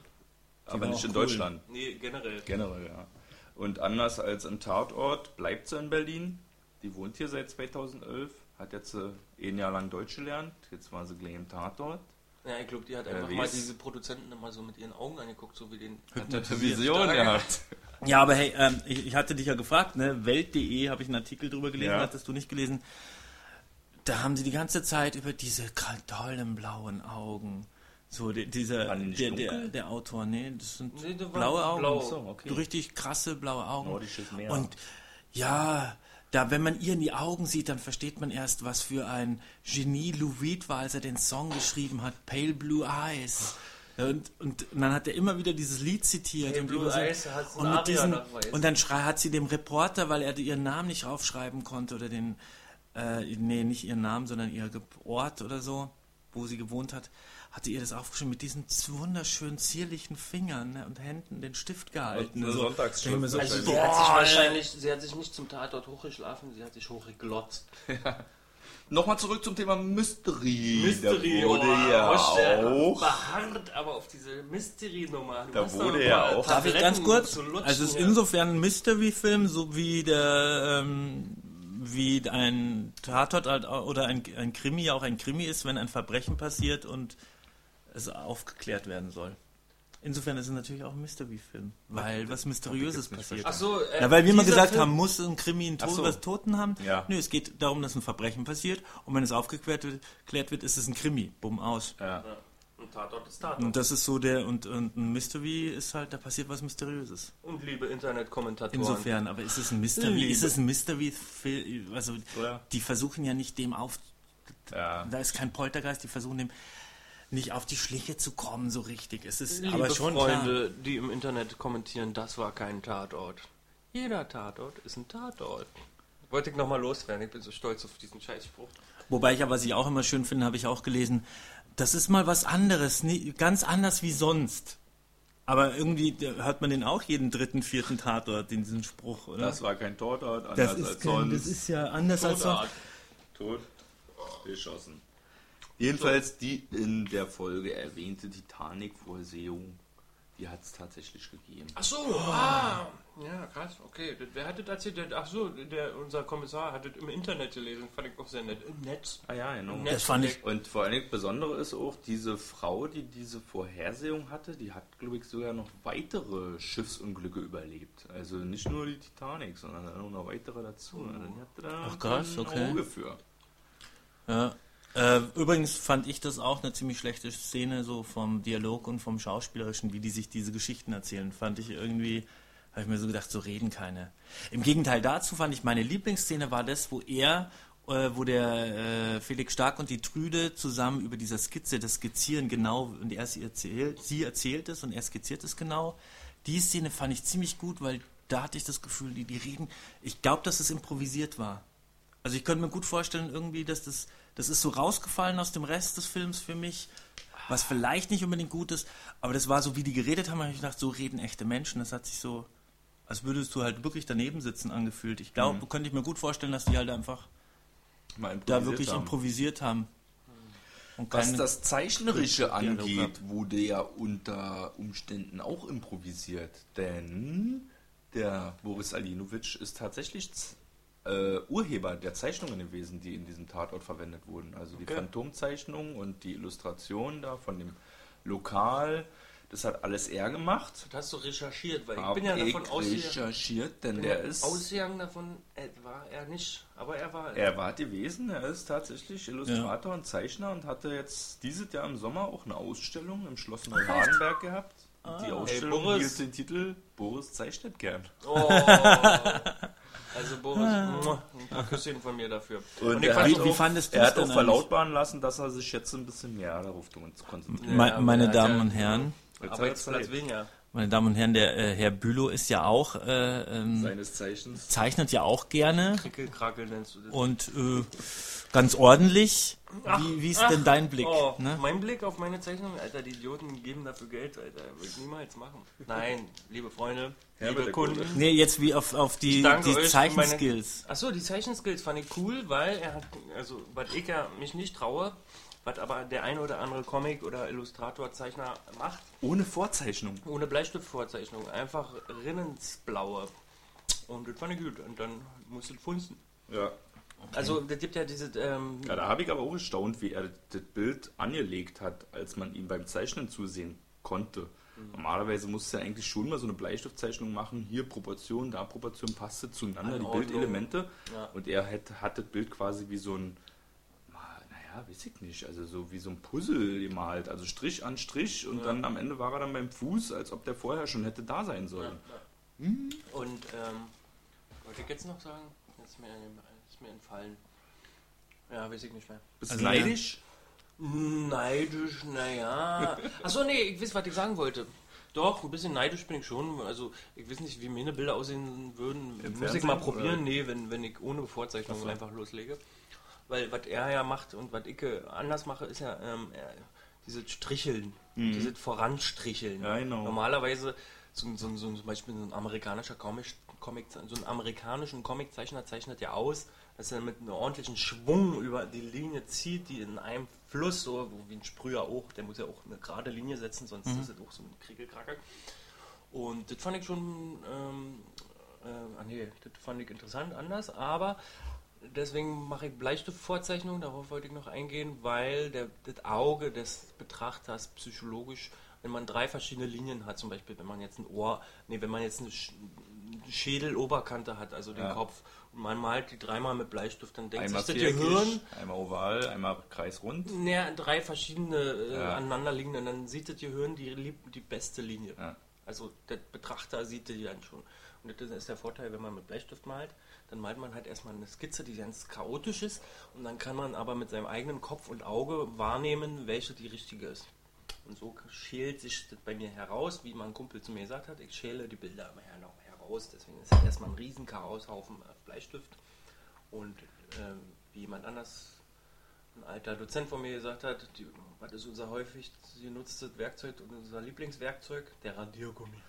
aber war nicht in cool. Deutschland. Nee, generell. Generell, ja. Und anders als im Tatort bleibt sie in Berlin. Die wohnt hier seit 2011, hat jetzt äh, ein Jahr lang Deutsch gelernt. Jetzt war sie gleich im Tatort. Ja, ich glaube, die hat Wer einfach mal weiß. diese Produzenten immer so mit ihren Augen angeguckt, so wie den Vision gehabt. Ja, aber hey, ähm, ich, ich hatte dich ja gefragt, ne? Welt.de habe ich einen Artikel drüber gelesen, Ja. hattest du nicht gelesen. Da haben sie die ganze Zeit über diese tollen blauen Augen. So, die, dieser, der, der, der Autor, nee, das sind Nee, waren blaue Augen. blau. So, okay. Richtig krasse blaue Augen. Nordisches Meer. Und ja, da, wenn man ihr in die Augen sieht, dann versteht man erst, was für ein Genie Lou Reed war, als er den Song geschrieben hat, Pale Blue Eyes. Und, und dann hat er immer wieder dieses Lied zitiert. Pale und, Blue so- Eyes, und, mit Aria diesen, und dann schrei, hat sie dem Reporter, weil er ihren Namen nicht aufschreiben konnte, oder den, äh, nee, nicht ihren Namen, sondern ihr Ort oder so, wo sie gewohnt hat, hatte ihr das aufgeschrieben mit diesen wunderschönen, zierlichen Fingern ne, und Händen den Stift gehalten. eine so. Sonntagsschrift so, wahrscheinlich. Also sie hat sich wahrscheinlich, sie hat sich nicht zum Tatort hochgeschlafen, sie hat sich hochgeglotzt. Nochmal zurück zum Thema Mystery. Mystery, da wurde oh, ja auch. beharrt aber auf diese Mystery-Nummer. Du Da hast wurde doch ja auch- Darf ich ganz kurz? lutschen Also es ist insofern ein Mystery-Film, so wie der ähm, wie ein Tatort halt oder ein, ein Krimi auch ein Krimi ist, wenn ein Verbrechen passiert und es aufgeklärt werden soll. Insofern ist es natürlich auch ein Mystery-Film, weil was Mysteriöses passiert. Ach so, äh, Ja, weil wir immer gesagt Film- haben, muss ein Krimi einen Tod, so. was Toten haben? Ja. Nö, es geht darum, dass ein Verbrechen passiert und wenn es aufgeklärt wird, wird ist es ein Krimi. Bumm aus. Ja. Ein Tatort ist Tatort. Und das ist so der, und, und ein Mystery ist halt, da passiert was Mysteriöses. Und liebe Internetkommentatoren. Insofern, aber ist es ein Mystery? Liebe. Ist es ein Mystery-Film? Also, Ja. die versuchen ja nicht dem auf. Ja. Da ist kein Poltergeist, die versuchen dem nicht auf die Schliche zu kommen, so richtig. Es ist Liebe aber schon klar. Freunde, die im Internet kommentieren, das war kein Tatort. Jeder Tatort ist ein Tatort. Wollte ich nochmal loswerden, ich bin so stolz auf diesen Scheißspruch. Wobei ich aber, was ich auch immer schön finde, habe ich auch gelesen, das ist mal was anderes, nie, ganz anders wie sonst. Aber irgendwie hört man den auch jeden dritten, vierten Tatort, diesen Spruch, oder? Das war kein Tatort, anders das, als ist, kein, sonst. das ist ja anders als sonst. Tot geschossen. Jedenfalls die in der Folge erwähnte Titanic-Vorsehung, die hat es tatsächlich gegeben. Ach so, ah, ja, krass, okay. Das- Wer hat das erzählt? Ach so, der, unser Kommissar hat das im Internet gelesen, fand ich auch sehr nett. Im Netz. Ah ja, genau. Im Das fand ich- Und vor allem Besondere ist auch, diese Frau, die diese Vorhersehung hatte, die hat, glaube ich, sogar noch weitere Schiffsunglücke überlebt. Also nicht nur die Titanic, sondern dann auch noch weitere dazu. Also die hatte da Ach, krass, ein okay. Auge für. Ja. Äh, übrigens fand ich das auch eine ziemlich schlechte Szene, so vom Dialog und vom Schauspielerischen, wie die sich diese Geschichten erzählen. Fand ich irgendwie, habe ich mir so gedacht, so reden keine. Im Gegenteil dazu fand ich, meine Lieblingsszene war das, wo er, äh, wo der äh, Felix Stark und die Trüde zusammen über dieser Skizze, das Skizzieren genau, und er sie erzählt, sie erzählt es und er skizziert es genau. Die Szene fand ich ziemlich gut, weil da hatte ich das Gefühl, die, die reden, ich glaube, dass es improvisiert war. Also ich könnte mir gut vorstellen irgendwie, dass das Das ist so rausgefallen aus dem Rest des Films für mich, was vielleicht nicht unbedingt gut ist, aber das war so, wie die geredet haben, habe ich gedacht, so reden echte Menschen. Das hat sich so, als würdest du halt wirklich daneben sitzen angefühlt. Ich glaube, könnte ich mir gut vorstellen, dass die halt einfach da wirklich haben. improvisiert haben. Was das Zeichnerische angeht, wurde ja unter Umständen auch improvisiert. Denn der Boris Alinovic ist tatsächlich äh, Urheber der Zeichnungen gewesen, die in diesem Tatort verwendet wurden. Also die Okay. Phantomzeichnungen und die Illustrationen da von dem Lokal. Das hat alles er gemacht. Das hast du recherchiert, weil ich Hab bin ja davon ausgegangen, recherchiert, denn der ja ist... ausgegangen davon, äh, war er nicht, aber er war. Er war gewesen, er ist tatsächlich Illustrator und Zeichner und hatte jetzt dieses Jahr im Sommer auch eine Ausstellung im Schloss Neuhardenberg gehabt. Und die Ausstellung Boris. hielt den Titel Boris zeichnet gern. Oh. Also Boris, muah, ein paar Küsschen von mir dafür. Und ich er fand hat wie, auch- wie fandest du Er es hat auch verlautbaren lassen, dass er sich jetzt ein bisschen mehr darauf konzentriert. Me- meine Damen ja- und Herren, er Arbeitsplatz weniger. Meine Damen und Herren, der äh, Herr Bülow ist ja auch, äh, ähm, Seines Zeichens. zeichnet ja auch gerne Krickelkrackel nennst du das. und äh, ganz ordentlich. Wie, wie ist denn dein Blick? Oh, Ne? mein Blick auf meine Zeichnung, Alter, die Idioten geben dafür Geld, Alter, würde ich niemals machen. Nein, liebe Freunde, liebe Kunden. Gute. Nee, jetzt wie auf, auf die, die Zeichenskills. Achso, die Zeichenskills fand ich cool, weil er hat, also, was ich ja mich nicht traue, was aber der ein oder andere Comic- oder Illustrator-Zeichner macht, Ohne Vorzeichnung. ohne Bleistiftvorzeichnung, einfach rinnensblaue. Und das fand ich gut. Und dann musste es funzen. Ja. Also, das gibt ja diese, ähm, ja. Da habe ich aber auch gestaunt, wie er das Bild angelegt hat, als man ihm beim Zeichnen zusehen konnte. Normalerweise musste er eigentlich schon mal so eine Bleistiftzeichnung machen. Hier Proportion, da Proportion, passte zueinander, die Anordnung. Bildelemente. Ja. Und er hat, hat das Bild quasi wie so ein, naja, weiß ich nicht, also so wie so ein Puzzle gemalt. Also Strich an Strich und dann am Ende war er dann beim Fuß, als ob der vorher schon hätte da sein sollen. Und ähm, wollte ich jetzt noch sagen? Jetzt ist mir, ist mir entfallen. Ja, weiß ich nicht mehr. Bist Also du neidisch? Neidisch, naja. Achso, nee, ich weiß, was ich sagen wollte. Doch, ein bisschen neidisch bin ich schon. Also, ich weiß nicht, wie meine Bilder aussehen würden. Im Muss ich mal Fernsehen, probieren? oder? Nee, wenn, wenn ich ohne Vorzeichnung einfach loslege. Weil, was er ja macht und was ich anders mache, ist ja ähm, dieses Stricheln. Dieses Voranstricheln. Ja, genau. Normalerweise, so, so, so, zum Beispiel so ein amerikanischer Comic, Comic, so einen amerikanischen Comiczeichner zeichnet ja aus, dass er mit einem ordentlichen Schwung über die Linie zieht, die in einem Fluss, so wie ein Sprüher auch, der muss ja auch eine gerade Linie setzen, sonst ist es auch so ein Kriegelkracker. Und das fand ich schon, ähm, äh, ah nee, das fand ich interessant, anders, aber deswegen mache ich Bleistiftvorzeichnungen, darauf wollte ich noch eingehen, weil der, das Auge des Betrachters psychologisch, wenn man drei verschiedene Linien hat, zum Beispiel, wenn man jetzt ein Ohr, nee, wenn man jetzt eine Sch- Schädeloberkante hat, also den Ja. Kopf, und man malt die dreimal mit Bleistift, dann denkt Einmal sich das Gehirn, einmal oval, einmal kreisrund. Naja, drei verschiedene äh, Ja. aneinander liegende, dann sieht das Gehirn die, die beste Linie. Ja. Also der Betrachter sieht die dann schon. Und das ist der Vorteil, wenn man mit Bleistift malt, dann malt man halt erstmal eine Skizze, die ganz chaotisch ist und dann kann man aber mit seinem eigenen Kopf und Auge wahrnehmen, welche die richtige ist. Und so schält sich das bei mir heraus, wie mein Kumpel zu mir gesagt hat, ich schäle die Bilder immer noch heraus, deswegen ist das erstmal ein riesen Chaoshaufen auf Bleistift. Und ähm, wie jemand anders ein alter Dozent von mir gesagt hat, die, was ist unser häufig genutztes Werkzeug und unser Lieblingswerkzeug? Der Radiergummi.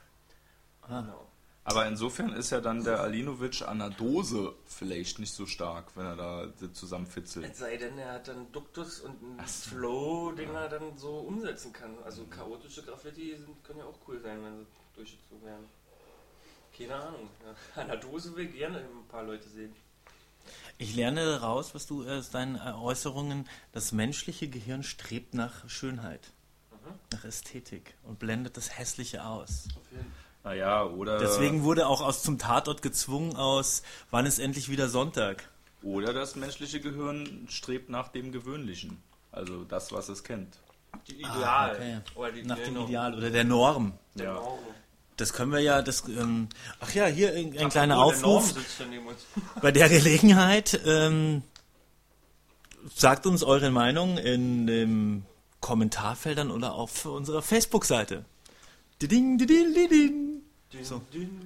Genau. Aber insofern ist ja dann der Alinovic an der Dose vielleicht nicht so stark, wenn er da zusammenfitzelt. Es sei denn, er hat dann Duktus und einen Flow, den er dann so umsetzen kann. Also chaotische Graffiti sind, können ja auch cool sein, wenn sie durchgezogen werden. Keine Ahnung. Ja. An der Dose will ich gerne ein paar Leute sehen. Ich lerne daraus, was du äh, aus deinen äh, Äußerungen, das menschliche Gehirn strebt nach Schönheit, nach Ästhetik und blendet das Hässliche aus. Naja, oder, Deswegen wurde auch aus zum Tatort gezwungen aus, wann ist endlich wieder Sonntag? oder das menschliche Gehirn strebt nach dem Gewöhnlichen. Also das, was es kennt. Die Ideal. Ah, okay. Oder die Nach dem Norm. Ideal oder der Norm. Der Ja. Norm. Das können wir ja, das, ähm, ach ja, hier ein, ein kleiner der Norm Aufruf. Bei der Gelegenheit, ähm, sagt uns eure Meinung in den Kommentarfeldern oder auf unserer Facebook-Seite. Diding, diding, diding. So,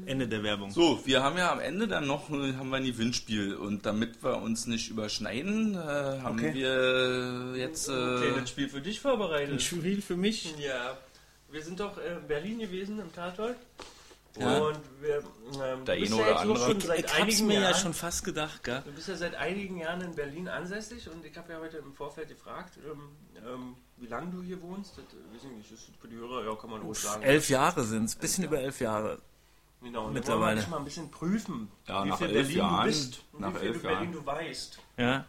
Ende der Werbung. So, wir haben ja am Ende dann noch äh, haben wir ein Gewinnspiel und damit wir uns nicht überschneiden, äh, haben Okay. wir jetzt äh, Kleines Spiel für dich vorbereitet. Spiel für mich. Ja, wir sind doch äh, in Berlin gewesen im Tatort. Ja. Und wir, ähm, Der eine ja oder andere. schon Ich seit hab's einigen mir ja Jahren, schon fast gedacht, gell? Du bist ja seit einigen Jahren in Berlin ansässig und ich habe ja heute im Vorfeld gefragt, ähm, ähm, wie lange du hier wohnst. Das, äh, weiß ich nicht, ist für die Hörer, ja, kann man ruhig sagen. Elf Jahre sind es, bisschen über elf Jahre. Genau, und wir mittlerweile. dich mal ein bisschen prüfen, Ja, wie nach viel elf Berlin Jahren- du bist und nach wie viel elf Berlin Jahren. du weißt. Ja.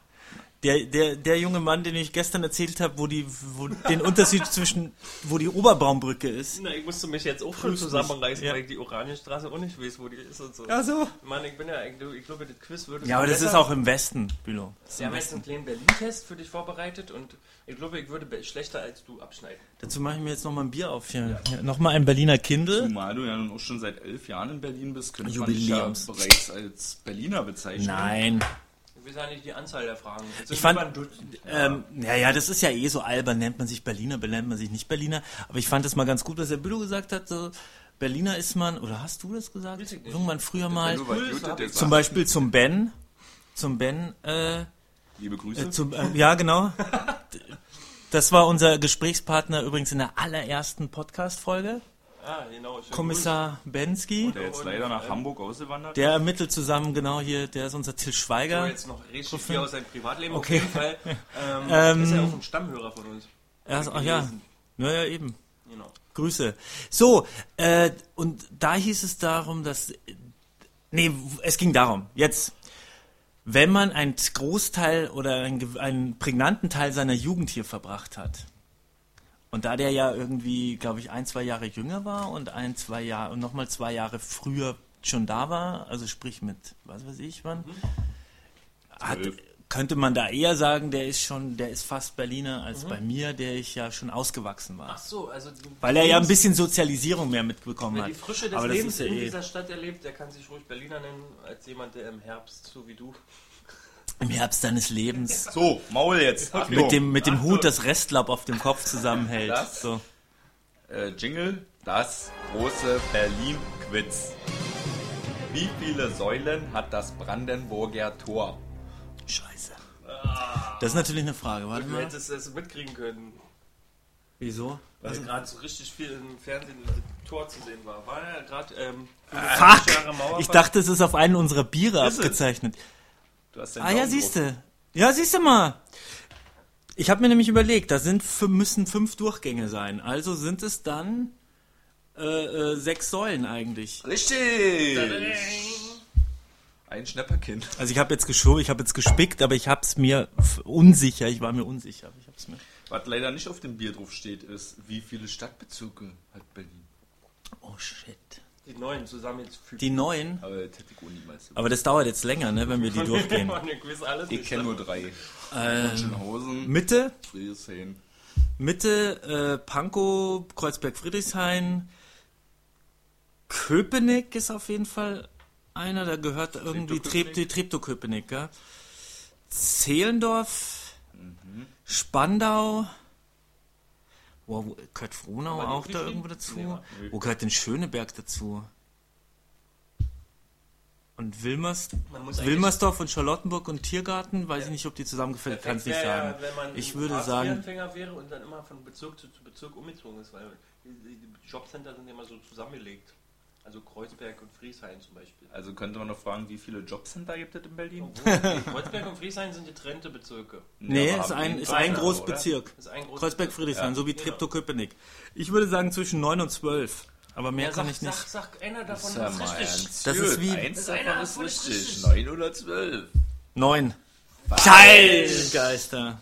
Der, der, der junge Mann, den ich gestern erzählt habe, wo die, wo den Unterschied zwischen, wo die Oberbaumbrücke ist. Na, ich musste mich jetzt auch schon zusammenreißen, Ja. weil ich die Oranienstraße auch nicht weiß, wo die ist und so. Ja, so. Mann, ich bin ja, ich, ich glaube, das Quiz würde Ja, aber das ist auch im Westen, Bülow. Das ist Wir im haben jetzt einen Westen. kleinen Berlin-Test für dich vorbereitet und ich glaube, ich würde schlechter als du abschneiden. Dazu mache ich mir jetzt nochmal ein Bier auf hier. Ja, nochmal ein Berliner Kindle. Zumal du ja nun auch schon seit elf Jahren in Berlin bist, könnte man dich ja Jubiläums. bereits als Berliner bezeichnen. Nein. Ich weiß ja nicht die Anzahl der Fragen. Ich fand, ähm, ja, ja, das ist ja eh so albern, nennt man sich Berliner, benennt man sich nicht Berliner. Aber ich fand das mal ganz gut, was der Bülow gesagt hat, so, Berliner ist man, oder hast du das gesagt? Irgendwann früher mal, zum. Beispiel zum Ben, zum Ben, äh, Liebe Grüße. Äh, zum, äh, ja, genau. Das war unser Gesprächspartner übrigens in der allerersten Podcast-Folge. Ah, genau. Kommissar Bensky. der jetzt leider nach Hamburg ausgewandert Der ermittelt zusammen, genau hier, der ist unser Till Gruß. So, Schweiger. jetzt noch richtig viel aus seinem Privatleben. Okay. Auf jeden Fall. Ähm, Ähm, ist ja auch ein Stammhörer von uns. Er ist, ach ja, Gelesen. ja, ja, eben. Genau. Grüße. So, äh, und da hieß es darum, dass. Nee, es ging darum, jetzt. Wenn man einen Großteil oder einen, einen prägnanten Teil seiner Jugend hier verbracht hat, und da der ja irgendwie, glaube ich, ein, zwei Jahre jünger war und ein, zwei Jahre und nochmal zwei Jahre früher schon da war, also sprich mit, was weiß ich wann, hat, Zwölf. könnte man da eher sagen, der ist schon, der ist fast Berliner als bei mir, der ich ja schon ausgewachsen war. Ach so, also. Weil er ja ein bisschen Sozialisierung mehr mitbekommen hat. die Frische des Lebens ja in eh dieser Stadt erlebt, der kann sich ruhig Berliner nennen, als jemand, der im Herbst, so wie du. Im Herbst seines Lebens So, Maul jetzt. Achtung. mit dem, mit dem Hut das Restlaub auf dem Kopf zusammenhält. Das? So. äh, Jingle, das große Berlin-Quiz. Wie viele Säulen hat das Brandenburger Tor? Scheiße. Das ist natürlich eine Frage. Warte Du mal. hättest es mitkriegen können, Wieso? weil gerade so richtig viel im Fernsehen Tor zu sehen war. War ja gerade ähm, Fuck! 50 Jahre Mauerfall. Ich dachte, es ist auf einen unserer Biere Ist es? Du hast Ah ja, Daumen siehst drauf. du. Ja, siehst du mal. Ich habe mir nämlich überlegt, da sind müssen fünf Durchgänge sein. Also sind es dann äh, äh, sechs Säulen eigentlich. Richtig! Ein Schnäpperkind. Also ich habe jetzt geschoben, ich habe jetzt gespickt, aber ich habe es mir unsicher. Ich war mir unsicher. aber Ich hab's mir. Was leider nicht auf dem Bier drauf steht, ist, wie viele Stadtbezirke hat Berlin? Oh shit. Die neuen zusammen jetzt fügen. Die neuen. Aber Aber das dauert jetzt länger, ne, wenn wir die durchgehen. ich kenne nur drei. Ähm, Mitte, Friedrichshain. Mitte, äh, Pankow, Kreuzberg, Friedrichshain, Köpenick ist auf jeden Fall einer, da gehört irgendwie Treptow-Köpenick? Treptow, Treptow-Köpenick, ja. Zehlendorf, Mhm. Spandau, wo, wo, gehört Frohnau auch da irgendwo dazu? Nee. Wo gehört denn Schöneberg dazu? Und Wilmers, Wilmersdorf und Charlottenburg und Tiergarten, weiß ich nicht, ob die zusammengefällt, kann es nicht sagen. Ja, wenn man ich ein würde sagen, wäre und dann immer von Bezirk zu, zu Bezirk umgezogen ist, weil die, die Jobcenter sind immer so zusammengelegt. Also Kreuzberg und Frieshain zum Beispiel. Also könnte man noch fragen, wie viele Jobcenter gibt es in Berlin? Obwohl, Kreuzberg und Frieshain sind getrennte Bezirke. Nee, aber ist ein, ist ein Großbezirk. Das ist ein großes Kreuzberg-Friedrichshain, Ja. so wie Genau. Treptow-Köpenick. Ich würde sagen zwischen 9 und 12. Aber mehr Ja, kann sag, ich nicht. Sag, sag einer davon Sag ist mal richtig. Das ist wie- Eins Das ist davon ist richtig. richtig. Neun oder zwölf? 9. Scheißgeister.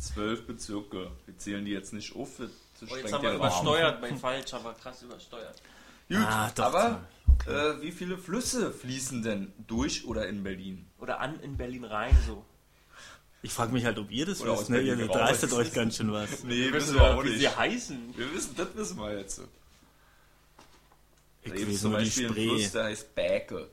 Zwölf Bezirke. Wir zählen die jetzt nicht auf. Das Oh, jetzt haben wir übersteuert, mein falsch, aber krass übersteuert. Gut, Ah, doch, aber so. äh, wie viele Flüsse fließen denn durch oder in Berlin? Oder an in Berlin rein so. Ich frage mich halt, ob ihr das Oder wisst. Ne? Ihr dreistet euch ganz schön was. Nee, wissen ja, wie sie heißen. Wir wissen, das wissen wir jetzt. Ich Da gibt weiß zum die Beispiel einen. Fluss, der heißt Bäke.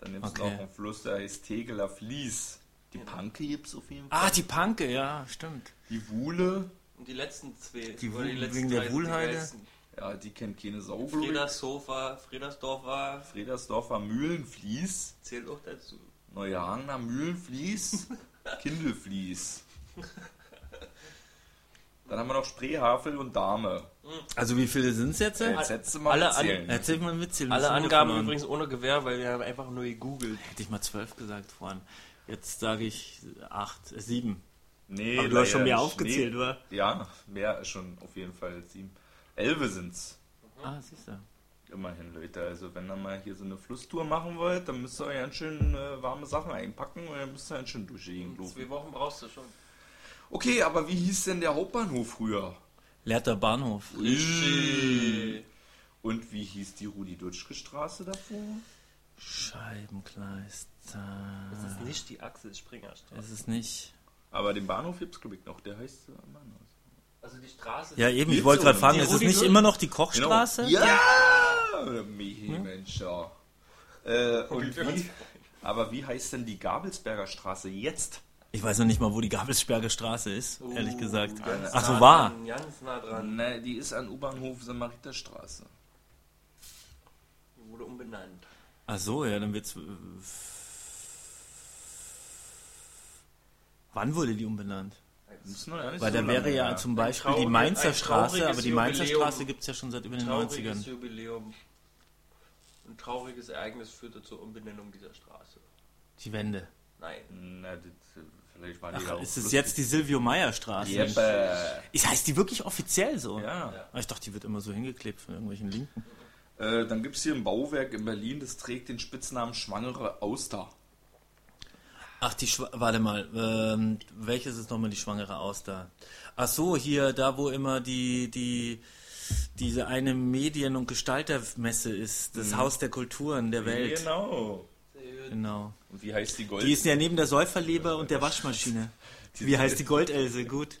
Dann gibt es Okay. noch einen Fluss, der heißt Tegeler Fließ. Die Panke gibt es auf jeden Fall. Ah, die Panke, ja, stimmt. Die Wuhle. Und die letzten zwei. Die oder Wu- letzten wegen der die Wuhlheide? Ja, die kennt keine Sau. Fredershofer, Fredersdorfer Fredersdorfer Mühlenflies, zählt auch dazu. Neuhagener Mühlenflies, Kindelflies. Dann haben wir noch Spreehavel und Dame. Also wie viele sind es jetzt? Jetzt hättest du mal Alle an- erzählen. Erzähl mal. Alle Angaben übrigens ohne Gewehr, weil wir haben einfach nur gegoogelt. Hätte ich mal zwölf gesagt vorhin. Jetzt sage ich acht, äh, sieben. Nee, Aber du hast schon mehr aufgezählt, nee. oder? Ja, mehr schon auf jeden Fall sieben. Elfe sind's. Ah, siehst du. Immerhin, Leute. Also wenn ihr mal hier so eine Flusstour machen wollt, dann müsst ihr euch ganz schön äh, warme Sachen einpacken und dann müsst ihr ganz schön durch die Gegend laufen. Zwei Wochen brauchst du schon. Okay, aber wie hieß denn der Hauptbahnhof früher? Leerter Bahnhof. Richtig. Und wie hieß die Rudi-Dutschke-Straße davor? Scheibenkleister. Das ist nicht die Axel Springer Straße. Es ist nicht. Aber den Bahnhof gibt's, glaube ich, noch. Der heißt äh, Bahnhof. Also die Straße. Ja, eben, ich wollte gerade fragen, Die ist es nicht immer noch die Kochstraße? Genau. Ja! Michi, Mensch, ja. Äh, und wie, aber wie heißt denn die Gabelsberger Straße jetzt? Ich weiß noch nicht mal, wo die Gabelsberger Straße ist, Oh, ehrlich gesagt. Ach so, nah war. Dran, ganz nah dran. Ne, die ist an U-Bahnhof Samariterstraße. Wurde umbenannt. Ach so, ja, dann wird's. äh, Wann wurde die umbenannt? Ja Weil so da wäre ja her. zum Beispiel die Mainzer Straße, aber die Mainzer Jubiläum. Straße gibt es ja schon seit über den Trauriges 90ern. Jubiläum. Ein trauriges Ereignis führte zur Umbenennung dieser Straße. Die Wende. Nein. Na, das, vielleicht war die ja Ach, auch ist es jetzt die Silvio Meyer Straße? Jeppe. Ist, heißt die wirklich offiziell so? Ja. Ah, Ich dachte, die wird immer so hingeklebt von irgendwelchen Linken. Äh, dann gibt es hier ein Bauwerk in Berlin, das trägt den Spitznamen Schwangere Auster. Ach, die Schwa Warte mal, ähm, welches ist nochmal die schwangere Auster? Ach so, hier, da wo immer die, die, diese eine Medien- und Gestaltermesse ist, das Haus der Kulturen der Welt. Genau. Genau. Und wie heißt die Gold? Die ist ja neben der Säuferleber und der Waschmaschine. Wie heißt die Goldelse? Gut.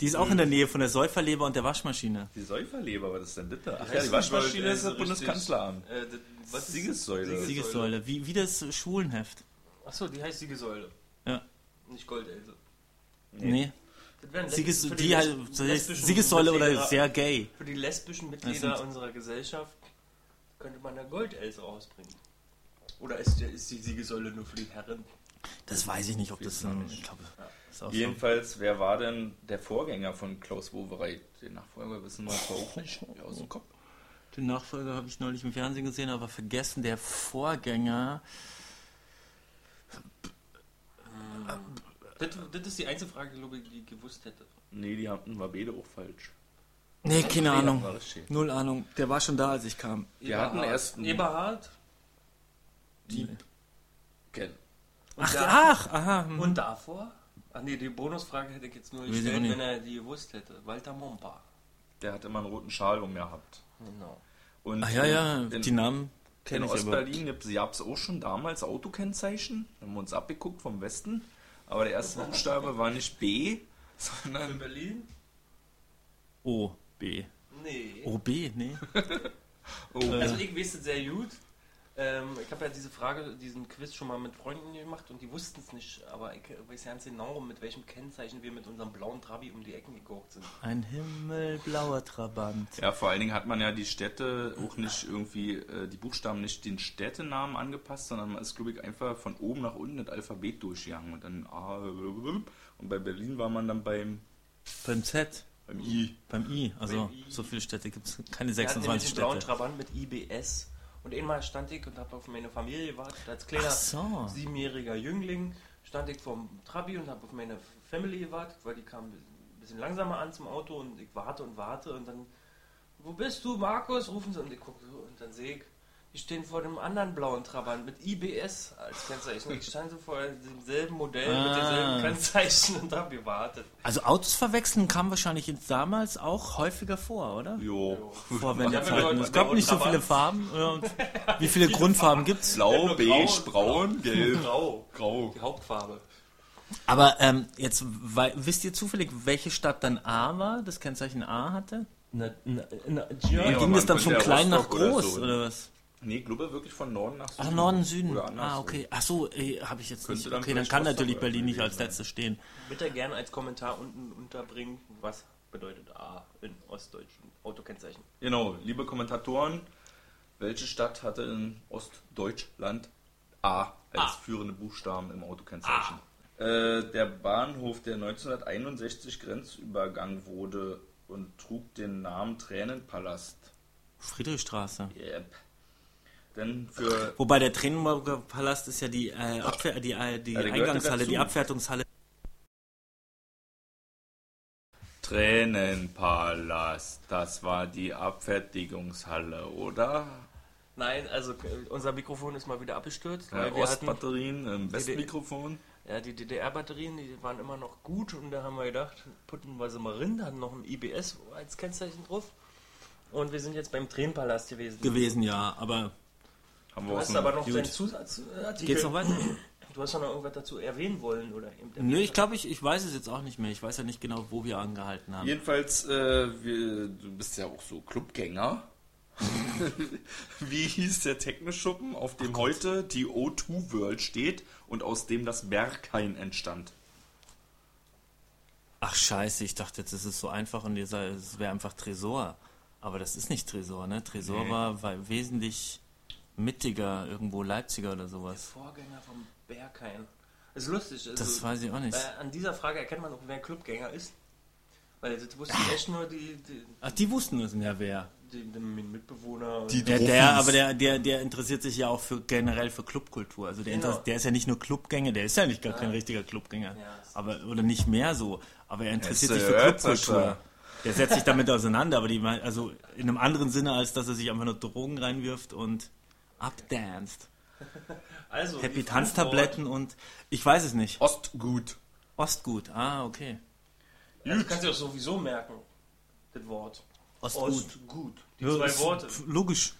Die ist auch in der Nähe von der Säuferleber und der Waschmaschine. Die Säuferleber, was ist denn das? Ach ja, die die Waschmaschine ist das äh, Bundeskanzleramt. Äh, das- was ist- Siegessäule. Siegessäule. Wie, wie das Schwulenheft. Achso, die heißt Siegesäule. Ja. Nicht Goldelse. Nee. Das wären Sieges für die halt, so Siegessäule oder sehr gay. Für die lesbischen Mitglieder unserer Gesellschaft könnte man eine Goldelse rausbringen. Oder ist, ist die Siegesäule nur für die Herren? Das weiß ich nicht, ob das noch ein. nicht. Ich glaube, das ist so. Jedenfalls, wer war denn der Vorgänger von Klaus Wowereit? Den Nachfolger wissen wir zwar auch nicht aus dem Kopf. Den Nachfolger habe ich neulich im Fernsehen gesehen, aber vergessen. Der Vorgänger. Das, das ist die einzige Frage, glaube ich, die ich gewusst hätte. Nee, die hatten wir beide auch falsch. Nee, keine Ahnung. war richtig. Null Ahnung. Der war schon da, als ich kam. Wir hatten erst einen Eberhard Dieb. Ken. Ach, da, ach, aha. hm. und davor? Ach nee, die Bonusfrage hätte ich jetzt nur Weiß ich auch gestellt, nicht. wenn er die gewusst hätte. Walter Mompa. Der hat immer einen roten Schal um gehabt. Genau. Und Ach ja, ja, in, die Namen in kenne ich aber. Ostberlin gab es auch schon damals Autokennzeichen. Haben wir uns abgeguckt vom Westen. Aber der erste Buchstabe war nicht B, In sondern Berlin? O, B. Nee. O, B, nee. O. Also ich weiß es sehr gut. Ähm, ich habe ja diese Frage, diesen Quiz schon mal mit Freunden gemacht und die wussten es nicht, aber ich weiß ganz genau, mit welchem Kennzeichen wir mit unserem blauen Trabi um die Ecken geguckt sind. Ein himmelblauer Trabant. Ja, vor allen Dingen hat man ja die Städte auch nicht irgendwie, äh, die Buchstaben nicht den Städtenamen angepasst, sondern man ist, glaube ich, einfach von oben nach unten das Alphabet durchgegangen und dann A, und bei Berlin war man dann beim, Beim Z. beim I. Beim I. Also, Beim I. so viele Städte gibt es. Keine Wir hatten nämlich 26 einen blauen Städte. Trabant mit IBS und einmal stand ich und habe auf meine Familie gewartet. Als kleiner so. siebenjähriger Jüngling stand ich vom Trabi und habe auf meine Family gewartet, weil die kam ein bisschen langsamer an zum Auto und ich warte und warte und dann, wo bist du, Markus? Rufen sie und ich gucke so und dann sehe ich, die stehen vor dem anderen blauen Trabant mit IBS als Kennzeichen. Ich stand so vor demselben Modell mit Ah. denselben Kennzeichen und habe gewartet. Also Autos verwechseln kam wahrscheinlich jetzt damals auch häufiger vor, oder? Jo. Vor Wendezeiten. Leute- Es gab nicht so viele. Farben. Wie viele Grundfarben gibt's? Blau, nur beige, braun, gelb, Grau. grau. Die Hauptfarbe. Aber ähm, jetzt wisst ihr zufällig, welche Stadt dann A war, das Kennzeichen A hatte? Na, na, na, Ja, Ging aber das dann von klein nach Rostock oder groß so. oder was? Nee, glaube wirklich von Norden nach Süden. Ach, Norden, Süden. Ah, okay. Ach so, habe ich jetzt Könnte nicht. dann Okay, dann kann natürlich Berlin nicht als letztes stehen. Bitte gerne als Kommentar unten unterbringen, was bedeutet A in ostdeutschen Autokennzeichen. Genau, liebe Kommentatoren, welche Stadt hatte in Ostdeutschland A als A. führende Buchstaben im Autokennzeichen? Äh, der Bahnhof, der 1961 grenzübergang wurde und trug den Namen Tränenpalast. Friedrichstraße. Yep. Denn für Wobei der Tränenburger Palast ist ja die, äh, Abwehr, die, äh, die Ja, Eingangshalle, die Abfertigungshalle. Tränenpalast, das war die Abfertigungshalle, oder? Nein, also äh, unser Mikrofon ist mal wieder abgestürzt, Ja, weil wir hatten, Ostbatterien im Westmikrofon. ja, die DDR-Batterien, die waren immer noch gut und da haben wir gedacht, putten wir sie mal rein, hatten noch ein IBS als Kennzeichen drauf. Und wir sind jetzt beim Tränenpalast gewesen. gewesen, ja, aber Haben wir Du hast aber noch deinen Zusatzartikel. geht's noch weiter? Du hast doch noch irgendwas dazu erwähnen wollen, oder? eben- Nö, ich glaube, ich, ich weiß es jetzt auch nicht mehr. Ich weiß ja nicht genau, wo wir angehalten haben. Jedenfalls, äh, wir, du bist ja auch so Clubgänger. Wie hieß der Techno-Schuppen, auf dem heute die O2 World steht und aus dem das Berghain entstand? Ach scheiße, ich dachte jetzt, es ist so einfach und ihr es wäre einfach Tresor. Aber das ist nicht Tresor, ne? Tresor Nee. war, war wesentlich mittiger, irgendwo Leipziger oder sowas. Vorgänger vom Berghain. Das ist lustig. Also, Das weiß ich auch nicht. äh, an dieser Frage erkennt man auch, wer ein Clubgänger ist. Weil das wussten echt nur die, die, Ach, die wussten es ja wer. die, die Mitbewohner. Die- Der, der, aber der, der, der interessiert sich ja auch für generell für Clubkultur. Also der, Genau. der ist ja nicht nur Clubgänger, der ist ja nicht gar kein richtiger Clubgänger. Ja. Aber, oder nicht mehr so. Aber er interessiert sich für Clubkultur. Der setzt sich damit auseinander, aber die, also in einem anderen Sinne, als dass er sich einfach nur Drogen reinwirft und abdanced. also, Happy Tanztabletten und ich weiß es nicht. Ostgut. Ostgut, ah, okay. Also, kannst du auch sowieso merken, das Wort. Ostgut. Ostgut. Die Ja, zwei ist Worte. Logisch.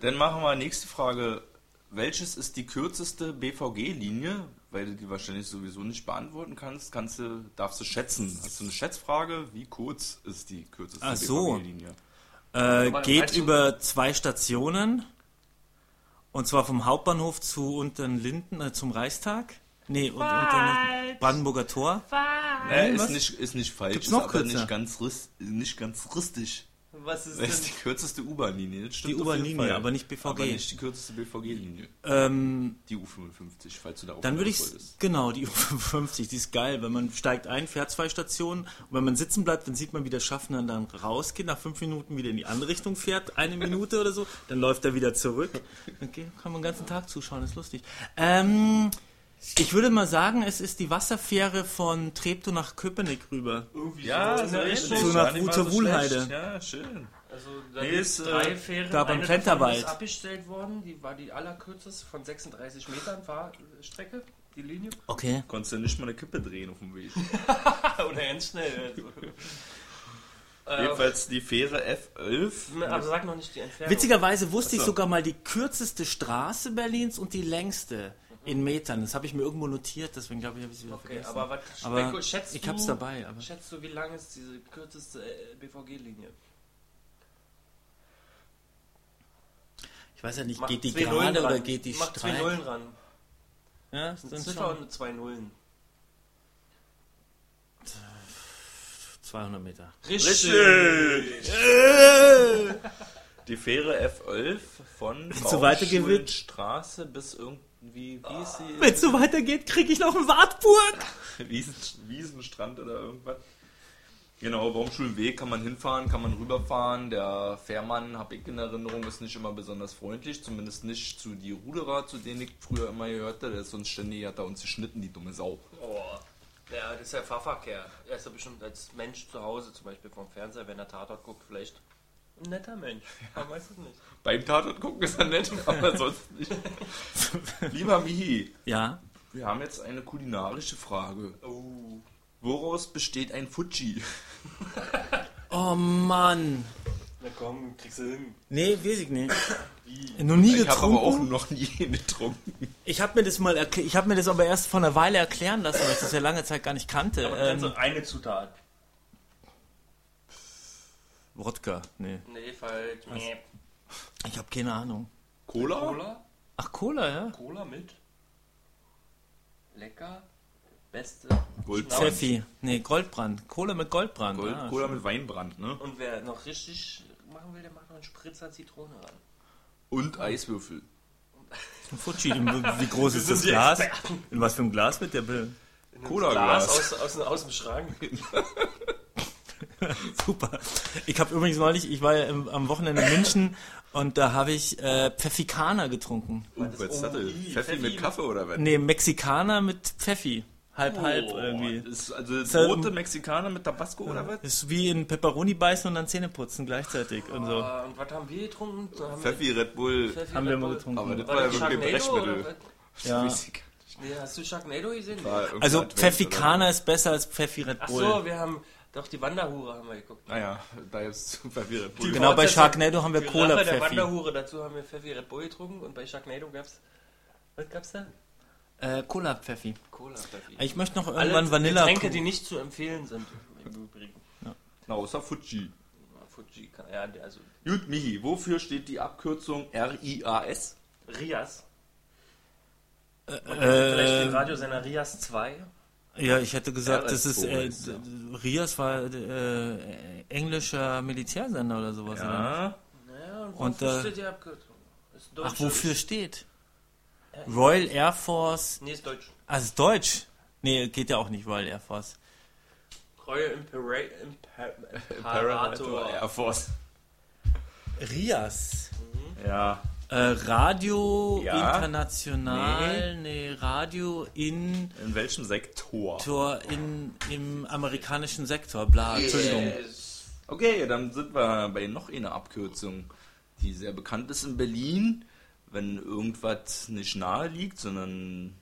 Dann machen wir nächste Frage. Welches ist die kürzeste BVG-Linie? Weil du die wahrscheinlich sowieso nicht beantworten kannst, kannst du, darfst du schätzen. Hast du eine Schätzfrage? Wie kurz ist die kürzeste Ach so. BVG-Linie? Äh, geht über zwei Stationen. Und zwar vom Hauptbahnhof zu Unterlinden, äh, zum Reichstag. Nee, und Unterlinden, Brandenburger Tor. Nee, was? ist nicht, ist nicht falsch, Gibt's ist noch aber kürzer? nicht ganz, ris- nicht ganz richtig. Was ist Das ist denn? die kürzeste U-Bahn-Linie. das stimmt Die U-Bahn-Linie, aber nicht BVG. Aber nicht die kürzeste BVG-Linie. Ähm, Die U55, falls du darauf dann würde ich, genau, die U55, die ist geil, wenn man steigt ein, fährt zwei Stationen und wenn man sitzen bleibt, dann sieht man, wie der Schaffner dann rausgeht, nach fünf Minuten wieder in die andere Richtung fährt, eine Minute oder so, dann läuft er wieder zurück. Okay, kann man den ganzen Tag zuschauen, ist lustig. Ähm, ich würde mal sagen, es ist die Wasserfähre von Treptow nach Köpenick rüber. Irgendwie Ja, so. Zu Gar nicht mal zur so Wuhlheide. Ja, schön. Also da Nee, ist, äh, drei Fähren. da beim ist abgestellt worden. Die war die allerkürzeste von 36 Metern Fahrstrecke, die Linie. Okay. Konntest du nicht mal eine Kippe drehen auf dem Weg. Oder ganz schnell. äh, Jedenfalls die Fähre F11. aber sag noch nicht die Entfernung. Witzigerweise wusste ich so. sogar mal die kürzeste Straße Berlins und die längste in Metern. Das habe ich mir irgendwo notiert, deswegen glaube ich, habe ich es wieder Okay, vergessen. aber was Aber schätzt ich du, hab's dabei, aber- Schätzt du, wie lang ist diese kürzeste äh, BVG-Linie? ich weiß ja nicht, Mach geht die zwei Nullen gerade oder ran. geht die Mach zwei steil? Nullen ran. Ja, sind Ziffer schon und zwei Nullen. 200 Meter. Richtig! Die Fähre F11 von so Straße bis irgendwie, wie ist sie? Wenn es so weitergeht, kriege ich noch einen Wartburg. Wiesen, Wiesenstrand oder irgendwas. Genau, Baumschulweg kann man hinfahren, kann man rüberfahren. Der Fährmann, habe ich in Erinnerung, ist nicht immer besonders freundlich, zumindest nicht zu die Ruderer, zu denen ich früher immer gehörte. Der ist uns ständig, hat er uns geschnitten, die dumme Sau. Oh. Ja, das ist ja Fahrverkehr. Er ist ja bestimmt als Mensch zu Hause, zum Beispiel vom Fernseher, wenn er Tatort guckt, vielleicht ein netter Mensch. Man weiß es nicht. Beim Tatort gucken ist er nett, aber sonst nicht. Lieber Mihi, Ja. wir haben jetzt eine kulinarische Frage. Oh. Woraus besteht ein Fuji? Oh Mann. Na komm, kriegst du hin. Nee, weiß ich nicht. Noch nie Ich habe aber auch getrunken. noch nie getrunken. Ich habe mir das mal erkl- ich habe mir das aber erst vor einer Weile erklären lassen, weil ich das ja lange Zeit gar nicht kannte. Aber Ähm, ähm, eine Zutat. Wodka, nee. Nee, falsch. Nee. Ich habe keine Ahnung. Cola? Cola? Ach, Cola, ja? Cola mit? Lecker? beste Gold- Schnauz. Pfeffi. Nee, Goldbrand. Cola mit Goldbrand. Gold, ah, Cola mit Weinbrand, ne? Und wer noch richtig machen will, der macht noch einen Spritzer Zitrone ran. Und Eiswürfel. Ein Fuji. Wie groß ist das Glas? Experten. In was für einem Glas wird der einem Cola-Glas. Glas aus, aus, aus dem Schrank. Super. Ich habe übrigens neulich, ich war ja im, am Wochenende in München und da habe ich äh, Pfeffikaner getrunken. Uh, das was ist das denn? i, Pfeffi Pfeffi mit Kaffee oder was? Nee, Mexikaner mit Pfeffi. Halb, halb Oh, irgendwie. Das ist also Ist ja- rote Mexikaner mit Tabasco oder was? Ist wie in Pepperoni beißen und dann Zähne putzen gleichzeitig und so. Ah, und was haben wir getrunken? Haben Pfeffi, Red Bull. wir Pfeffi Haben wir Red mal Bull. getrunken. Aber das War war ja wirklich Brechmittel. Ja. Nee, hast du Sharknado gesehen? Also Pfeffikaner ist besser als Pfeffi Red Ach Bull. so, wir haben doch die Wanderhure haben wir geguckt. Naja, da ist Pfeffi Red Bull. Genau, bei Sharknado haben wir die Cola Rache der Pfeffi. Wanderhure, dazu haben wir Pfeffi Red Bull getrunken und bei Sharknado gab's was gab's da? Äh, Cola Pfeffi. Cola Pfeffi. Ich möchte noch Alle irgendwann Vanilla. Getränke, die nicht zu empfehlen sind im Übrigen. Na, außer Fuji. Fuji, kann- ja, der- also Gut, Michi, wofür steht die Abkürzung RIAS? Rias. Vielleicht den äh, Radiosender Rias 2. ja, ich hätte gesagt, das ist äh, RS2 ja. Rias war äh, englischer Militärsender oder sowas. Oder? Ja. Naja, und Und, wofür äh, steht die Abkürzung? Ist Ach, wofür steht? Ja, Royal Air Force. Nee, ist Deutsch. Ah, ist Deutsch. Nee, geht ja auch nicht Royal Air Force. Royal Impera Imper Imperator Imperator. Air Force. Rias. Ja. Äh, Radio Ja. International, nee. Radio in In welchem Sektor? Tor in, im amerikanischen Sektor, bla, Entschuldigung. Yes. Okay, dann sind wir bei noch einer Abkürzung, die sehr bekannt ist in Berlin, wenn irgendwas nicht nahe liegt, sondern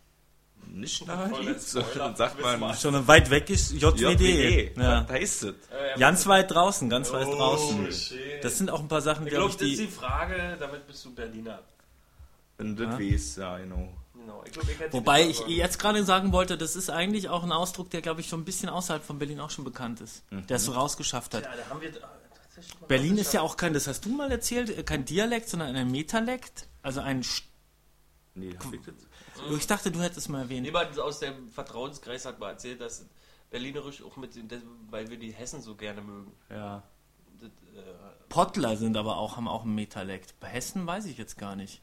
nicht nahe Voll liegt, Spoiler. dann sagt man Schon weit weg ist JWD. JWD. Ja. Heißt das? Äh, Ganz weit draußen, ganz weit Oh, draußen. shit. Das sind auch ein paar Sachen, ich glaube glaube, ich, das ist die. die Frage, damit bist du Berliner. Wenn du das Ja. weißt, ja, genau. Genau. Ich glaub, ich Wobei die ich jetzt gerade sagen wollte, das ist eigentlich auch ein Ausdruck, der, glaube ich, schon ein bisschen außerhalb von Berlin auch schon bekannt ist. Der es so rausgeschafft hat. Ja, da haben wir ah, tatsächlich mal Berlin ist ja auch kein, das hast du mal erzählt, äh, kein Dialekt, sondern ein Metalekt. Also ein. St- Nee, hab ich das? Ich dachte, du hättest es mal erwähnt. Jemand aus dem Vertrauenskreis hat mal erzählt, dass Berlinerisch auch mit, weil wir die Hessen so gerne mögen. Ja. Das, äh, Pottler sind aber auch, haben auch ein Metalekt. Bei Hessen weiß ich jetzt gar nicht.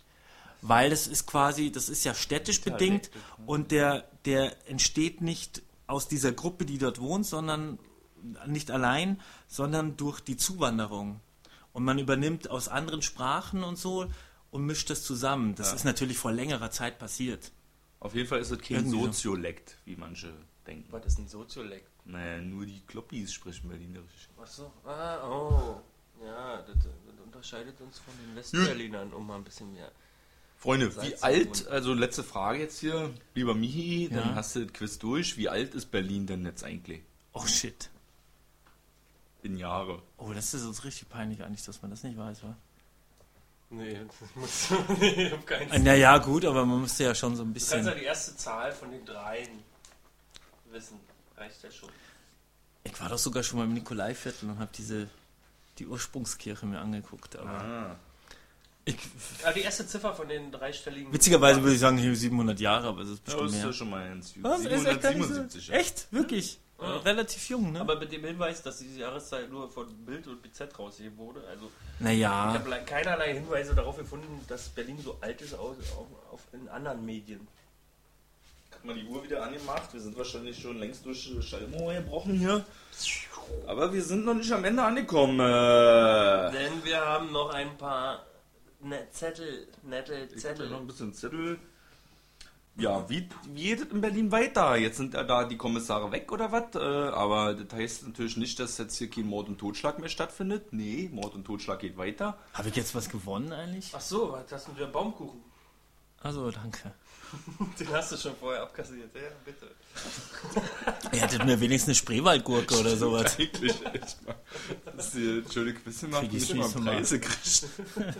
Weil das ist quasi, das ist ja städtisch bedingt und der, der entsteht nicht aus dieser Gruppe, die dort wohnt, sondern nicht allein, sondern durch die Zuwanderung. Und man übernimmt aus anderen Sprachen und so und mischt das zusammen. Das Ja. ist natürlich vor längerer Zeit passiert. Auf jeden Fall ist das kein Irgendwie so. Soziolekt, wie manche denken. was ist ein Soziolekt? Naja, nur die Kloppis sprechen Berlinerisch. Achso. Ah, oh. Ja, das, das unterscheidet uns von den Westberlinern um mal ein bisschen mehr. Freunde, Salz wie alt, also letzte Frage jetzt hier, lieber Michi, Ja. dann hast du das Quiz durch. Wie alt ist Berlin denn jetzt eigentlich? Oh shit. In Jahre. Oh, das ist uns richtig peinlich eigentlich, dass man das nicht weiß, wa? Nee, das muss nee, ich hab keinen Äh, Naja, gut, aber man müsste ja schon so ein Du kannst bisschen. ja die erste Zahl von den dreien wissen. Reicht ja schon. Ich war doch sogar schon mal im Nikolaiviertel und habe diese die Ursprungskirche mir angeguckt. Aber Ah. ich, Ah, die erste Ziffer von den dreistelligen. witzigerweise würde ich sagen, hier 700 Jahre, aber es ist Ja, bestimmt ist ja mehr. schon mal ins Was? Ist echt gar nicht so- 777. ja. Echt? Wirklich? Äh, Relativ jung, ne? Aber mit dem Hinweis, dass diese Jahreszeit nur von Bild und BZ rausgegeben wurde. Also ich naja, habe le- keinerlei Hinweise darauf gefunden, dass Berlin so alt ist auf, auf, in anderen Medien. Hat man die Uhr wieder angemacht. Wir sind wahrscheinlich schon längst durch Schallmauer gebrochen hier. Aber wir sind noch nicht am Ende angekommen. Äh, Denn wir haben noch ein paar ne Zettel, nette ich Zettel. noch ein bisschen Zettel. Ja, wie, wie geht es in Berlin weiter? Jetzt sind ja da die Kommissare weg oder was? Äh, aber das heißt natürlich nicht, dass jetzt hier kein Mord und Totschlag mehr stattfindet. Nee, Mord und Totschlag geht weiter. habe ich jetzt was gewonnen eigentlich? Ach so, was hast du für einen Baumkuchen? Also, danke. Den hast du schon vorher abkassiert, ja, bitte. Ihr hättet mir wenigstens eine Spreewaldgurke oder sowas. Eigentlich echt mal. Dass die schöne Quiz gemacht Krieg ich nicht mal. Preise kriegt.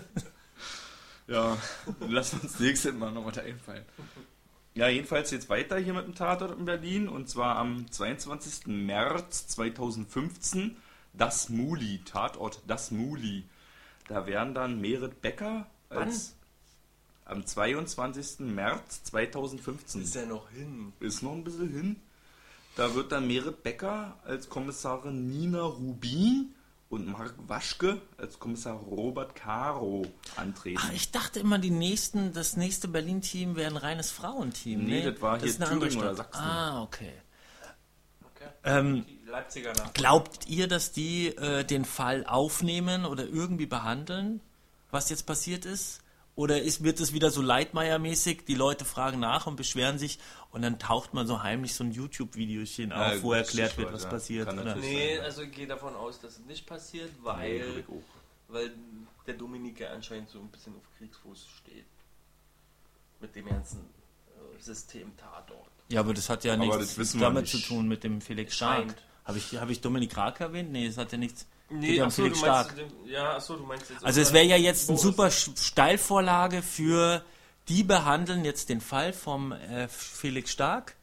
ja, lass uns nächstes Mal noch was einfallen. Ja, jedenfalls jetzt weiter hier mit dem Tatort in Berlin und zwar am 22. März 2015 das Muli, Tatort das Muli. Da werden dann Merit Becker als am 22. März 2015. Ist ja noch hin. Ist noch ein bisschen hin. Da wird dann Merit Becker als Kommissarin Nina Rubin und Mark Waschke als Kommissar Robert Caro antreten. Ach, ich dachte immer, die nächsten, das nächste Berlin-Team wäre ein reines Frauenteam. Nee, das war hier eine andere Thüringen oder. Sachsen. Ah, okay. Okay. Ähm, Die Leipziger nach. Glaubt ihr, dass die äh, den Fall aufnehmen oder irgendwie behandeln, was jetzt passiert ist? Oder ist, wird es wieder so Leitmeier-mäßig, die Leute fragen nach und beschweren sich und dann taucht man so heimlich so ein YouTube-Videochen auf, Ja, wo erklärt wird, was ja. passiert. Oder? Nee, sein. also ich gehe davon aus, dass es nicht passiert, Nee, weil, auch. weil der Dominik ja anscheinend so ein bisschen auf Kriegsfuß steht. Mit dem ganzen äh, System Tatort. Ja, aber das hat ja Aber nichts damit nicht. zu tun mit dem Felix Stark. Scheint. Habe ich, hab ich Dominik Rack erwähnt? Nee, das hat ja nichts. Geht Nee, ja um achso, Felix du Stark. meinst, den- ja, achso, du meinst jetzt. Also es wäre ja jetzt eine super Steilvorlage für die behandeln jetzt den Fall vom äh, Felix Stark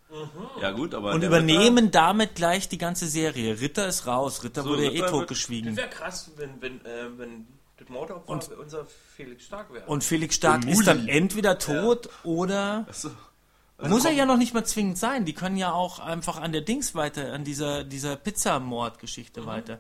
Ja gut, aber und übernehmen damit gleich die ganze Serie. Ritter ist raus. Ritter So, wurde ja Ritter eh wird- Das totgeschwiegen. wäre krass, wenn, wenn, äh, wenn das Mordopfer Und- unser Felix Stark wäre. Und Felix Stark Und ist dann entweder tot oder Achso. muss er ja noch nicht mal zwingend sein. Die können ja auch einfach an der Dings weiter, an dieser dieser Pizzamord-Geschichte weiter.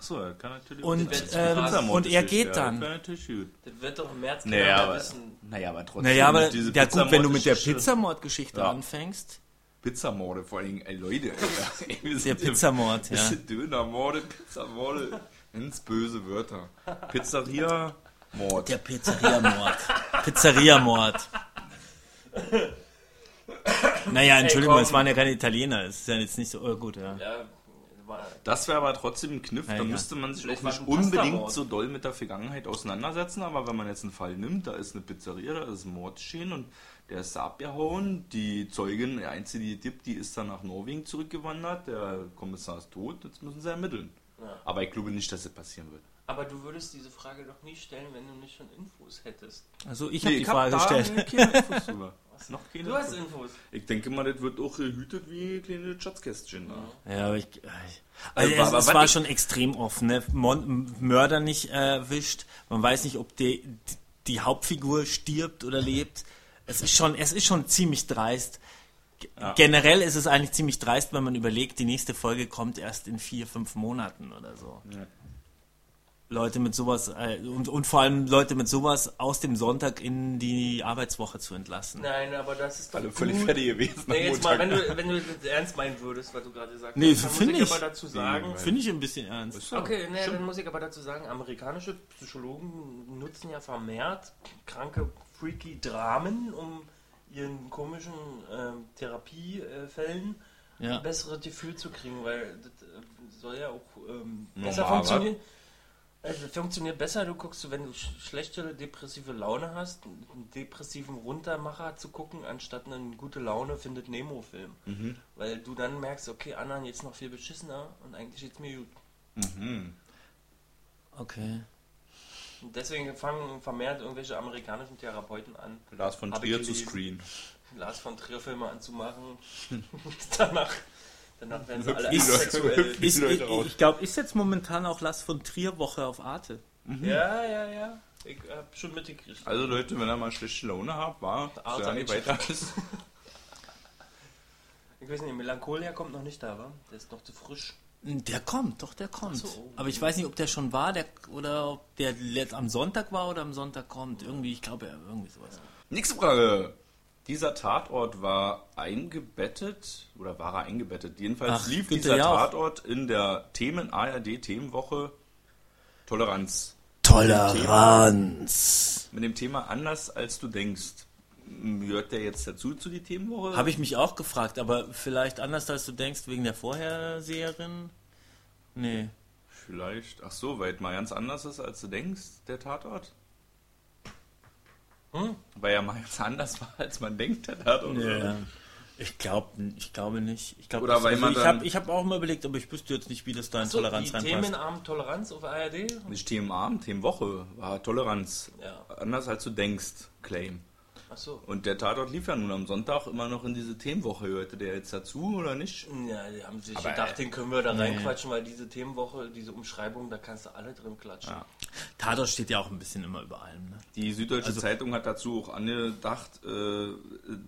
Achso, er kann natürlich. Und, ähm, und er geht ja, dann. Das natürlich gut. das wird doch im März Naja, aber, wissen. naja, aber trotzdem. Naja, aber diese ja gut, wenn du mit der Pizzamord-Geschichte- Ja. anfängst. Pizzamorde vor allem, ey Leute. Ey, wir Der Pizzamord, ja. Dönermorde, Pizzamorde, ins böse Wörter. Pizzeria, Mord. Der Pizzeria-Mord. Pizzeria-Mord. Naja, Entschuldigung, es waren ja keine Italiener. Es ist ja jetzt nicht so oh, gut, ja. Ja, Das wäre aber trotzdem ein Kniff, Ja, da ja. müsste man sich Vielleicht auch nicht unbedingt so doll mit der Vergangenheit auseinandersetzen, aber wenn man jetzt einen Fall nimmt, da ist eine Pizzeria, da ist ein Mord geschehen und der ist abgehauen, die Zeugin, die einzige, die gibt, die ist dann nach Norwegen zurückgewandert, der Kommissar ist tot, jetzt müssen sie ermitteln. Ja. Aber ich glaube nicht, dass das passieren wird. aber du würdest diese Frage doch nie stellen, wenn du nicht schon Infos hättest. Also ich habe die hab Frage gestellt. drüber. Noch keine Du hast Infos. Ich denke mal, das wird auch gehütet wie kleine Schatzkästchen. da. Ja, aber ich, ich- Also, also aber es, es was war ich- schon extrem offen. Ne? Mon Mörder nicht erwischt. Man weiß nicht, ob die, die, die Hauptfigur stirbt oder lebt. Es ist schon, es ist schon ziemlich dreist. Ja. Generell ist es eigentlich ziemlich dreist, wenn man überlegt, die nächste Folge kommt erst in vier, fünf Monaten oder so. Ja. Leute mit sowas äh, und, und vor allem Leute mit sowas aus dem Sonntag in die Arbeitswoche zu entlassen. Nein, aber das ist doch Alle völlig gut. fertig gewesen. Nee, jetzt mal, Montag. wenn du, wenn du das ernst meinen würdest, was du gerade gesagt Nee, hast, dann finde muss ich ich. aber dazu sagen, Finde ich ein bisschen ernst. Okay, ne, dann muss ich aber dazu sagen, amerikanische Psychologen nutzen ja vermehrt kranke, freaky Dramen, um ihren komischen ähm, Therapiefällen Ja. ein besseres Gefühl zu kriegen, weil das äh, soll ja auch ähm, besser funktionieren. Also, funktioniert besser, du guckst, wenn du sch schlechte depressive Laune hast, einen depressiven Runtermacher zu gucken, anstatt einen gute Laune findet Nemo-Film. Mhm. Weil du dann merkst, okay, anderen jetzt noch viel beschissener und eigentlich geht's mir gut. Mhm. Okay. Und deswegen fangen vermehrt irgendwelche amerikanischen Therapeuten an, Lars von Trier zu. Screen. Lars von Trier Filme anzumachen. danach, danach werden sie alle Ist- sexuell. Die Ist, Leute ich raus. ich glaube, ist jetzt momentan auch Last von Trier Woche auf Arte. Ja, ja, ja. Ich hab schon mitgekriegt. Also Leute, wenn ihr mal schlechte Laune habt, war Arte solange hat weiter ist. Ich weiß nicht, Melancholia kommt noch nicht da, wa? Der ist noch zu frisch. Der kommt, doch, der kommt. So. Aber ich weiß nicht, ob der schon war der, oder ob der am Sonntag war oder am Sonntag kommt. Irgendwie, ich glaube, ja, irgendwie sowas. Nächste Frage. Dieser Tatort war eingebettet oder war er eingebettet? Jedenfalls Ach, lief dieser Jauch. Tatort in der Themen ARD Themenwoche Toleranz. Toleranz. Mit dem Thema anders als du denkst. Gehört der jetzt dazu zu die Themenwoche? Habe ich mich auch gefragt, aber vielleicht anders als du denkst, wegen der Vorherseherin? Nee. Vielleicht. Ach so, weil es mal ganz anders ist als du denkst, der Tatort. Hm? Weil er mal ganz anders war, als man denkt, der Tatort. Ja. Ich glaube ich glaube nicht. Ich glaube, Oder weil also man ich habe ich hab auch mal überlegt, aber ich wüsste jetzt nicht, wie das da in So, Toleranz die reinpasst. Themenabend Toleranz auf ARD? Nicht Themenabend, Themenwoche war Toleranz. Ja. Anders als du denkst, Claim. Ach so. Und der Tatort lief ja nun am Sonntag immer noch in diese Themenwoche. Hörte der jetzt dazu oder nicht? Ja, die haben sich Aber, gedacht, äh, den können wir da reinquatschen, weil diese Themenwoche, diese Umschreibung, da kannst du alle drin klatschen. Ja. Tatort steht ja auch ein bisschen immer über allem. Ne? Die Süddeutsche Also- Zeitung hat dazu auch angedacht, äh,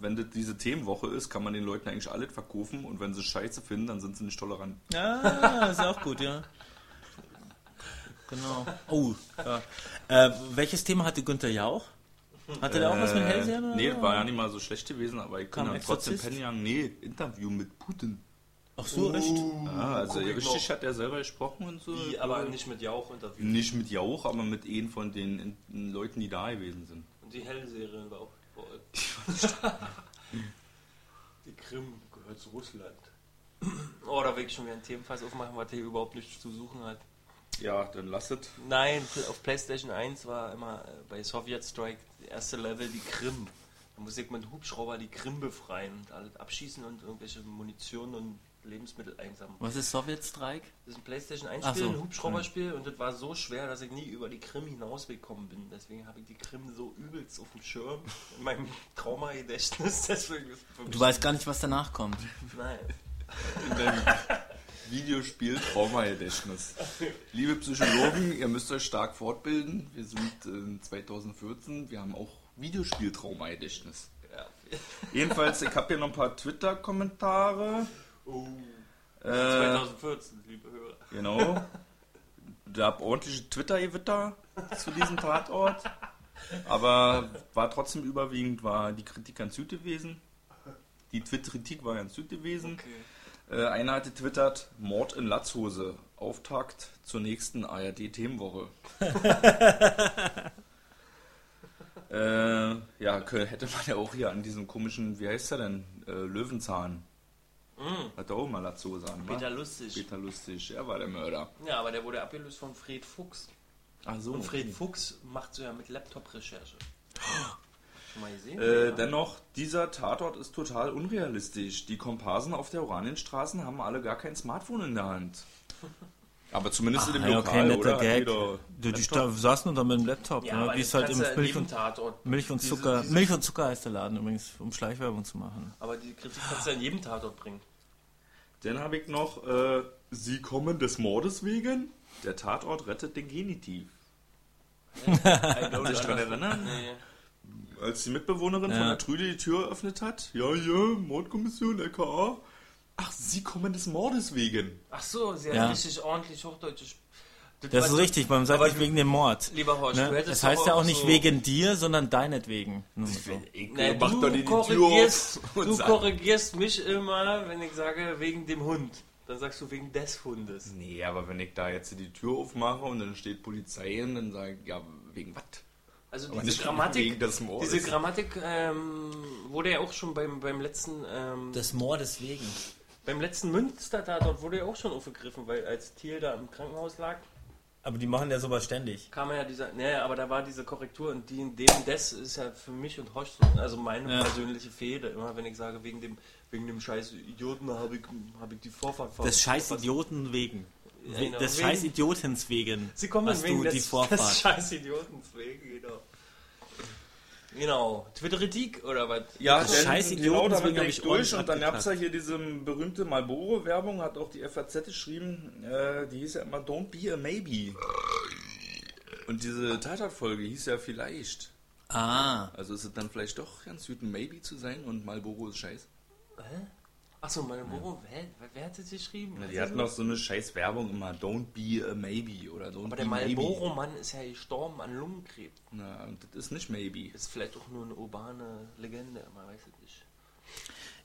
wenn das diese Themenwoche ist, kann man den Leuten eigentlich alles verkaufen und wenn sie Scheiße finden, dann sind sie nicht tolerant. Ja, ist auch gut, ja. Genau. Oh, ja. Äh, welches Thema hatte Günther Jauch? Hatte der auch was mit Hellseher? Äh, Nee, war ja nicht mal so schlecht gewesen, aber ich kann dann trotzdem sagen, nee, Interview mit Putin. Ach so, echt? Ja, also guck ich richtig noch. hat er selber gesprochen und so. Die aber nicht mit Jauch interviewt. Nicht mit Jauch, aber mit einem von den in- Leuten, die da gewesen sind. Und die Hellseherin war auch. Die Krim gehört zu Russland. Oh, da will ich schon wieder ein Themenfass aufmachen, was hier überhaupt nichts zu suchen hat. Ja, dann lasst Nein, auf PlayStation 1 war immer äh, bei Soviet Strike erste Level die Krim. Da muss ich mit Hubschrauber die Krim befreien und alles abschießen und irgendwelche Munition und Lebensmittel einsammeln. Was ist Sowjetstreik? Das ist ein PlayStation 1 Ach Spiel, so. ein Hubschrauberspiel und das war so schwer, dass ich nie über die Krim hinausgekommen bin. Deswegen habe ich die Krim so übelst auf dem Schirm in meinem Traumagedächtnis. Deswegen Du weißt gar nicht, was danach kommt. Nein. Videospiel Traumagedächtnis. Liebe Psychologen, ihr müsst euch stark fortbilden. Wir sind in 2014, wir haben auch Videospiel-Traumagedächtnis. Ja. Jedenfalls, ich habe hier noch ein paar Twitter-Kommentare. Oh. Äh, 2014, liebe Hörer. Genau. Da hab ordentliche Twitter-Gewitter zu diesem Tatort. Aber war trotzdem überwiegend, war die Kritik ganz gut gewesen. Die Twitter-Kritik war ganz gut gewesen. Okay. Äh, einer hatte twittert, Mord in Latzhose. Auftakt zur nächsten ARD-Themenwoche. äh, ja, hätte man ja auch hier an diesem komischen, wie heißt der denn? Äh, Löwenzahn. Mm, Hat er auch mal Latzhose an? Peter Lustig. Peter Lustig, er war der Mörder. Ja, aber der wurde abgelöst von Fred Fuchs. Ach so. Und Fred Fuchs macht so ja mit Laptop-Recherche. Schon mal gesehen? Äh, Ja. dennoch, dieser Tatort ist total unrealistisch. Die Komparsen auf der Oranienstraßen haben alle gar kein Smartphone in der Hand. Aber zumindest in dem ja, Lokal, netter oder? Gag. Die, die saßen da mit dem Laptop, ja, ne? aber wie es halt im Milch und, Tatort. Milch und Diese- Zucker. diese- Milch und Zucker heißt der Laden übrigens, um Schleichwerbung zu machen. Aber die Kritik kannst du ja in jedem Tatort bringen. Dann habe ich noch, äh, Sie kommen des Mordes wegen? Der Tatort rettet den Genitiv. Kann sich dran erinnern? Nee. Als die Mitbewohnerin Ja. von der Trüde die Tür eröffnet hat, ja, ja, Mordkommission, LKA. Ach, Sie kommen des Mordes wegen. Ach so, sie hat Ja. richtig ordentlich Hochdeutsch. ges- Das weißt ist du- richtig, man sagt nicht du- wegen dem Mord. Lieber Horst, du Ne? hättest Das heißt ja auch nicht so- wegen dir, sondern deinetwegen. Nur so. Du, korrigierst, du mich immer, wenn ich sage wegen dem Hund. Dann sagst du wegen des Hundes. Nee, aber wenn ich da jetzt die Tür aufmache und dann steht Polizei und dann sage ich, ja, wegen was? Also Aber diese nicht Grammatik, wegen des Mordes. diese Grammatik ähm, wurde ja auch schon beim, beim letzten ähm, Des Mordes wegen. beim letzten Münster-Tatort wurde ja auch schon aufgegriffen, weil als Thiel da im Krankenhaus lag, Aber die machen ja sowas ständig. kam ja dieser, naja, aber da war diese Korrektur und die in dem des ist ja für mich und Horst so, also meine Ja. persönliche Fehde. Immer wenn ich sage, wegen dem, wegen dem scheiß Idioten habe ich, habe ich die Vorfahrt Des scheiß. Idioten wegen. Genau. Des Wegen- scheiß Idiotens wegen. Sie kommen hast wegen du des, die des Vorfahrt. scheiß Idiotens wegen, genau. Genau. Twitter-Kritik oder was? Ja, scheiß genau, Idioten, damit deswegen bin ich durch und dann gab es ja hier diese berühmte Marlboro-Werbung, hat auch die FAZ geschrieben, äh, die hieß ja immer Don't be a maybe. Und diese Tatortfolge hieß ja vielleicht. Ah. Also ist es dann vielleicht doch ganz gut ein Maybe zu sein und Marlboro ist scheiß. Achso, meine Boro, wer, wer hat das geschrieben? Die hatten noch so eine scheiß Werbung immer Don't be a maybe oder Don't Aber be der. Marlboro-Mann ist ja gestorben an Lungenkrebs. Na, und das ist nicht maybe. Ist vielleicht auch nur eine urbane Legende, man weiß es nicht.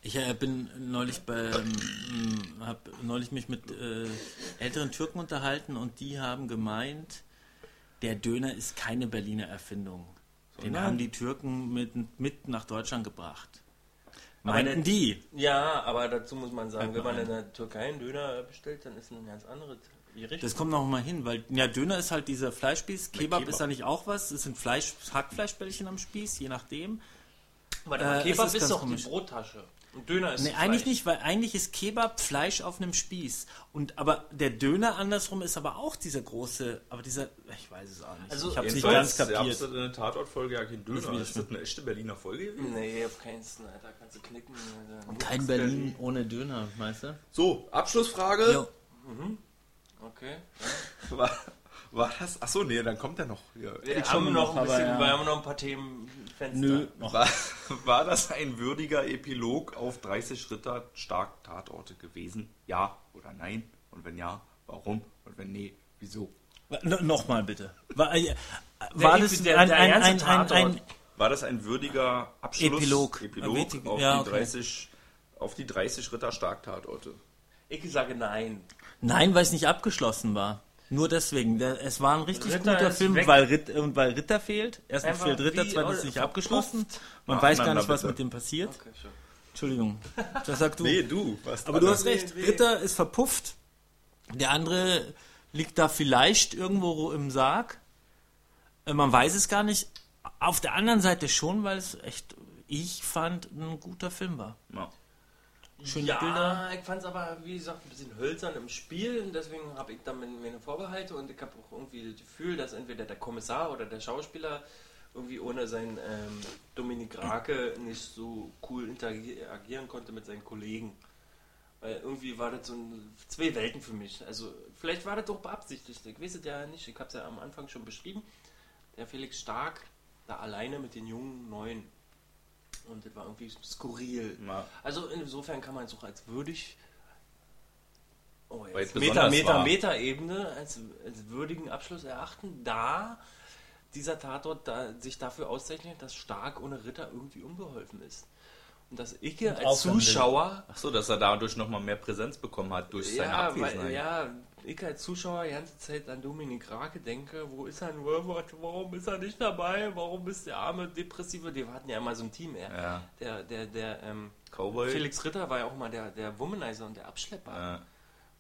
Ich äh, bin neulich bei, ähm, habe neulich mich mit äh, älteren Türken unterhalten und die haben gemeint, der Döner ist keine Berliner Erfindung. Den Sondern? haben die Türken mit, mit nach Deutschland gebracht. Meinten der- die? Ja, aber dazu muss man sagen, wenn man in der Türkei einen Döner bestellt, dann ist ein ganz anderes Gericht. Das kommt noch mal hin, weil ja Döner ist halt dieser Fleischspieß, Kebab, Kebab. ist da nicht auch was? Es sind Fleisch, Hackfleischbällchen am Spieß, je nachdem. aber der äh, Kebab ist ist, doch komisch. die Brottasche. Und Döner ist Nee, eigentlich nicht, weil eigentlich ist Kebab Fleisch auf einem Spieß. Und aber der Döner andersrum ist aber auch dieser große, aber dieser, ich weiß es auch nicht. Also ich habe es nicht ganz kapiert. in der Tatortfolge ja kein Döner. Ist das eine echte Berliner Folge? Nee, auf keinen Fall, Alter. Kannst du knicken. Alter. Kein Berlin ohne Döner, meinst du? So, Abschlussfrage. Jo. Okay. war das? Achso, nee, dann kommt er noch. Ja. Wir schon haben noch ein noch, aber bisschen, ja. wir haben noch ein paar Themen Fenster. Nö, noch. War, war das ein würdiger Epilog auf 30 Ritter stark Tatorte gewesen? Ja oder nein? Und wenn ja, warum? Und wenn nee, wieso? No, Nochmal bitte. War, äh, das der- ein, der ein, ernste ein, ein, ein, Tatort. War das ein würdiger Abschluss? Epilog. Epilog Würdig- auf, ja, die okay. 30, auf die 30 Ritter stark Tatorte. Ich sage nein. Nein, weil es nicht abgeschlossen war. Nur deswegen. Es war ein richtig Ritter guter ist Film, weil, Ritt, und weil Ritter fehlt. Erstens Einfach fehlt Ritter, zweitens oder nicht abgeschlossen. Man Mach weiß gar nicht, was bitte. mit dem passiert. Okay. Entschuldigung. Das sag du. Nee, du. Was Aber du hast recht. nee. Ritter ist verpufft. Der andere liegt da vielleicht irgendwo im Sarg. Äh, Man weiß es gar nicht. Auf der anderen Seite schon, weil es echt, ich fand, ein guter Film war. Ja. Schöne ja, Bilder. ich fand es aber, wie gesagt, ein bisschen hölzern im Spiel und deswegen habe ich dann meine Vorbehalte und ich habe auch irgendwie das Gefühl, dass entweder der Kommissar oder der Schauspieler irgendwie ohne seinen ähm, Dominik Rake nicht so cool interagieren konnte mit seinen Kollegen. Weil irgendwie war das so ein, zwei Welten für mich. Also vielleicht war das doch beabsichtigt. Ich weiß es ja nicht. Ich habe es ja am Anfang schon beschrieben. Der Felix Stark da alleine mit den jungen Neuen. Und das war irgendwie skurril. Ja. Also insofern kann man es auch als würdig, oh, jetzt besonders Meter, war. Meter-Ebene als, als würdigen Abschluss erachten, da dieser Tatort da, sich dafür auszeichnet, dass Stark ohne Ritter irgendwie unbeholfen ist. Und dass ich als aufhören will. Zuschauer, Ach so, dass er dadurch nochmal mehr Präsenz bekommen hat durch seine ja, Abwesenheit. weil, ja, ich als Zuschauer die ganze Zeit an Dominik Rake denke, wo ist ein Wilmot, warum ist er nicht dabei, warum ist der arme Depressive, die hatten ja immer so ein Team, er. Ja. Der, der, der, ähm, Cowboy. Felix Ritter war ja auch mal der, der Womanizer und der Abschlepper. Ja.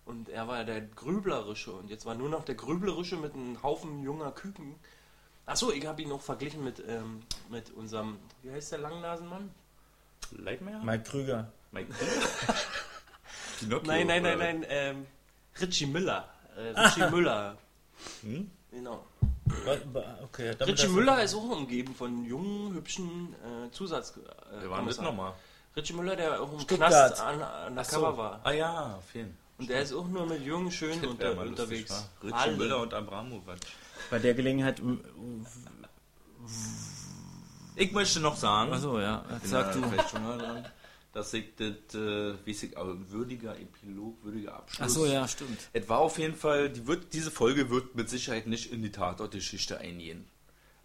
Und er war der Grüblerische. Und jetzt war nur noch der Grüblerische mit einem Haufen junger Küken. Achso, ich habe ihn noch verglichen mit, ähm, mit unserem, wie heißt der Langnasenmann? Leitmeier? Mike Krüger. Mike Pinocchio, Nein, nein, nein, nein, ähm, Richie Müller. Äh, Richie Müller. Hm? Genau. Okay, Richie Müller ist auch umgeben von jungen, hübschen äh, Zusatz. Äh, Wer war denn das nochmal? Richie Müller, der auch im Stuttgart. Knast an, an der so. Cover war. Ah ja, auf jeden Und der ist auch nur mit jungen, schönen unter, lustig, unterwegs. wa? Richie Alle. Müller und Abramovic. Bei der Gelegenheit. Ich möchte noch sagen, Achso, ja. bin Sag du. vielleicht schon mal dran, dass ich das, äh, ich, aber ein würdiger Epilog, würdiger Abschluss. Achso, ja, stimmt. Es war auf jeden Fall, die wird, diese Folge wird mit Sicherheit nicht in die Tatortgeschichte eingehen.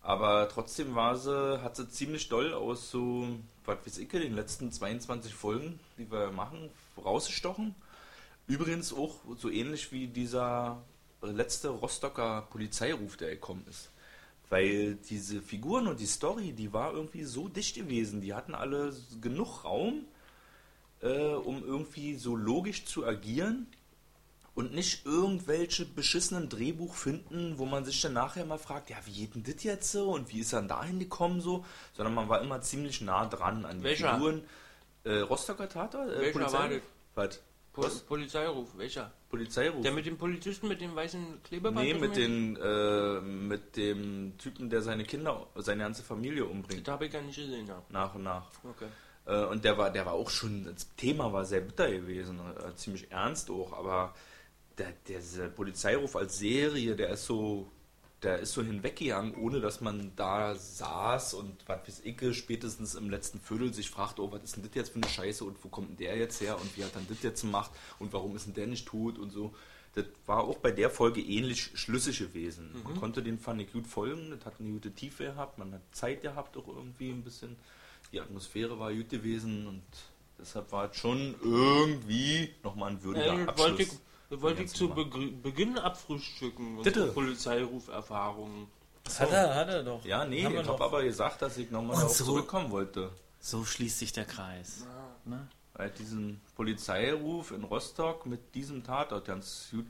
Aber trotzdem war sie, hat sie ziemlich doll aus so, was weiß ich, den letzten 22 Folgen, die wir machen, rausgestochen. Übrigens auch so ähnlich wie dieser letzte Rostocker Polizeiruf, der gekommen ist. Weil diese Figuren und die Story, die war irgendwie so dicht gewesen. Die hatten alle genug Raum, äh, um irgendwie so logisch zu agieren und nicht irgendwelche beschissenen Drehbuch finden, wo man sich dann nachher mal fragt, ja, wie geht denn das jetzt so und wie ist er denn dahin gekommen so, sondern man war immer ziemlich nah dran an die Welcher? Figuren. Äh, Rostocker Tatort? Äh, Welcher Polizei- war das? Was? Pol Was? Polizeiruf, welcher? Polizeiruf? Der mit dem Polizisten mit dem weißen Klebeband? nee, mit, den, äh, mit dem Typen, der seine Kinder, seine ganze Familie umbringt, Das habe ich gar nicht gesehen, ja. nach und nach. Okay. Äh, und der war, der war auch schon, das Thema war sehr bitter gewesen, äh, ziemlich ernst auch, aber der, der, Polizeiruf als Serie, der ist so, der ist so hinweggegangen, ohne dass man da saß und was weiß ich, spätestens im letzten Viertel sich fragt, oh, was ist denn das jetzt für eine Scheiße und wo kommt denn der jetzt her und wie hat dann das jetzt gemacht und warum ist denn der nicht tot und so. Das war auch bei der Folge ähnlich schlüssig gewesen. Man konnte den fand ich gut folgen, das hat eine gute Tiefe gehabt, man hat Zeit gehabt auch irgendwie ein bisschen. Die Atmosphäre war gut gewesen und deshalb war es schon irgendwie nochmal ein würdiger Ja, Abschluss. wollte ich, wollte ich zu. Begr Beginn abfrühstücken. Polizeiruferfahrungen. Hat er, hat er doch. Ja, nee, Haben ich habe aber gesagt, dass ich nochmal darauf so- zurückkommen wollte. So schließt sich der Kreis. Ne? Weil diesen Polizeiruf in Rostock mit diesem Tatort ganz gut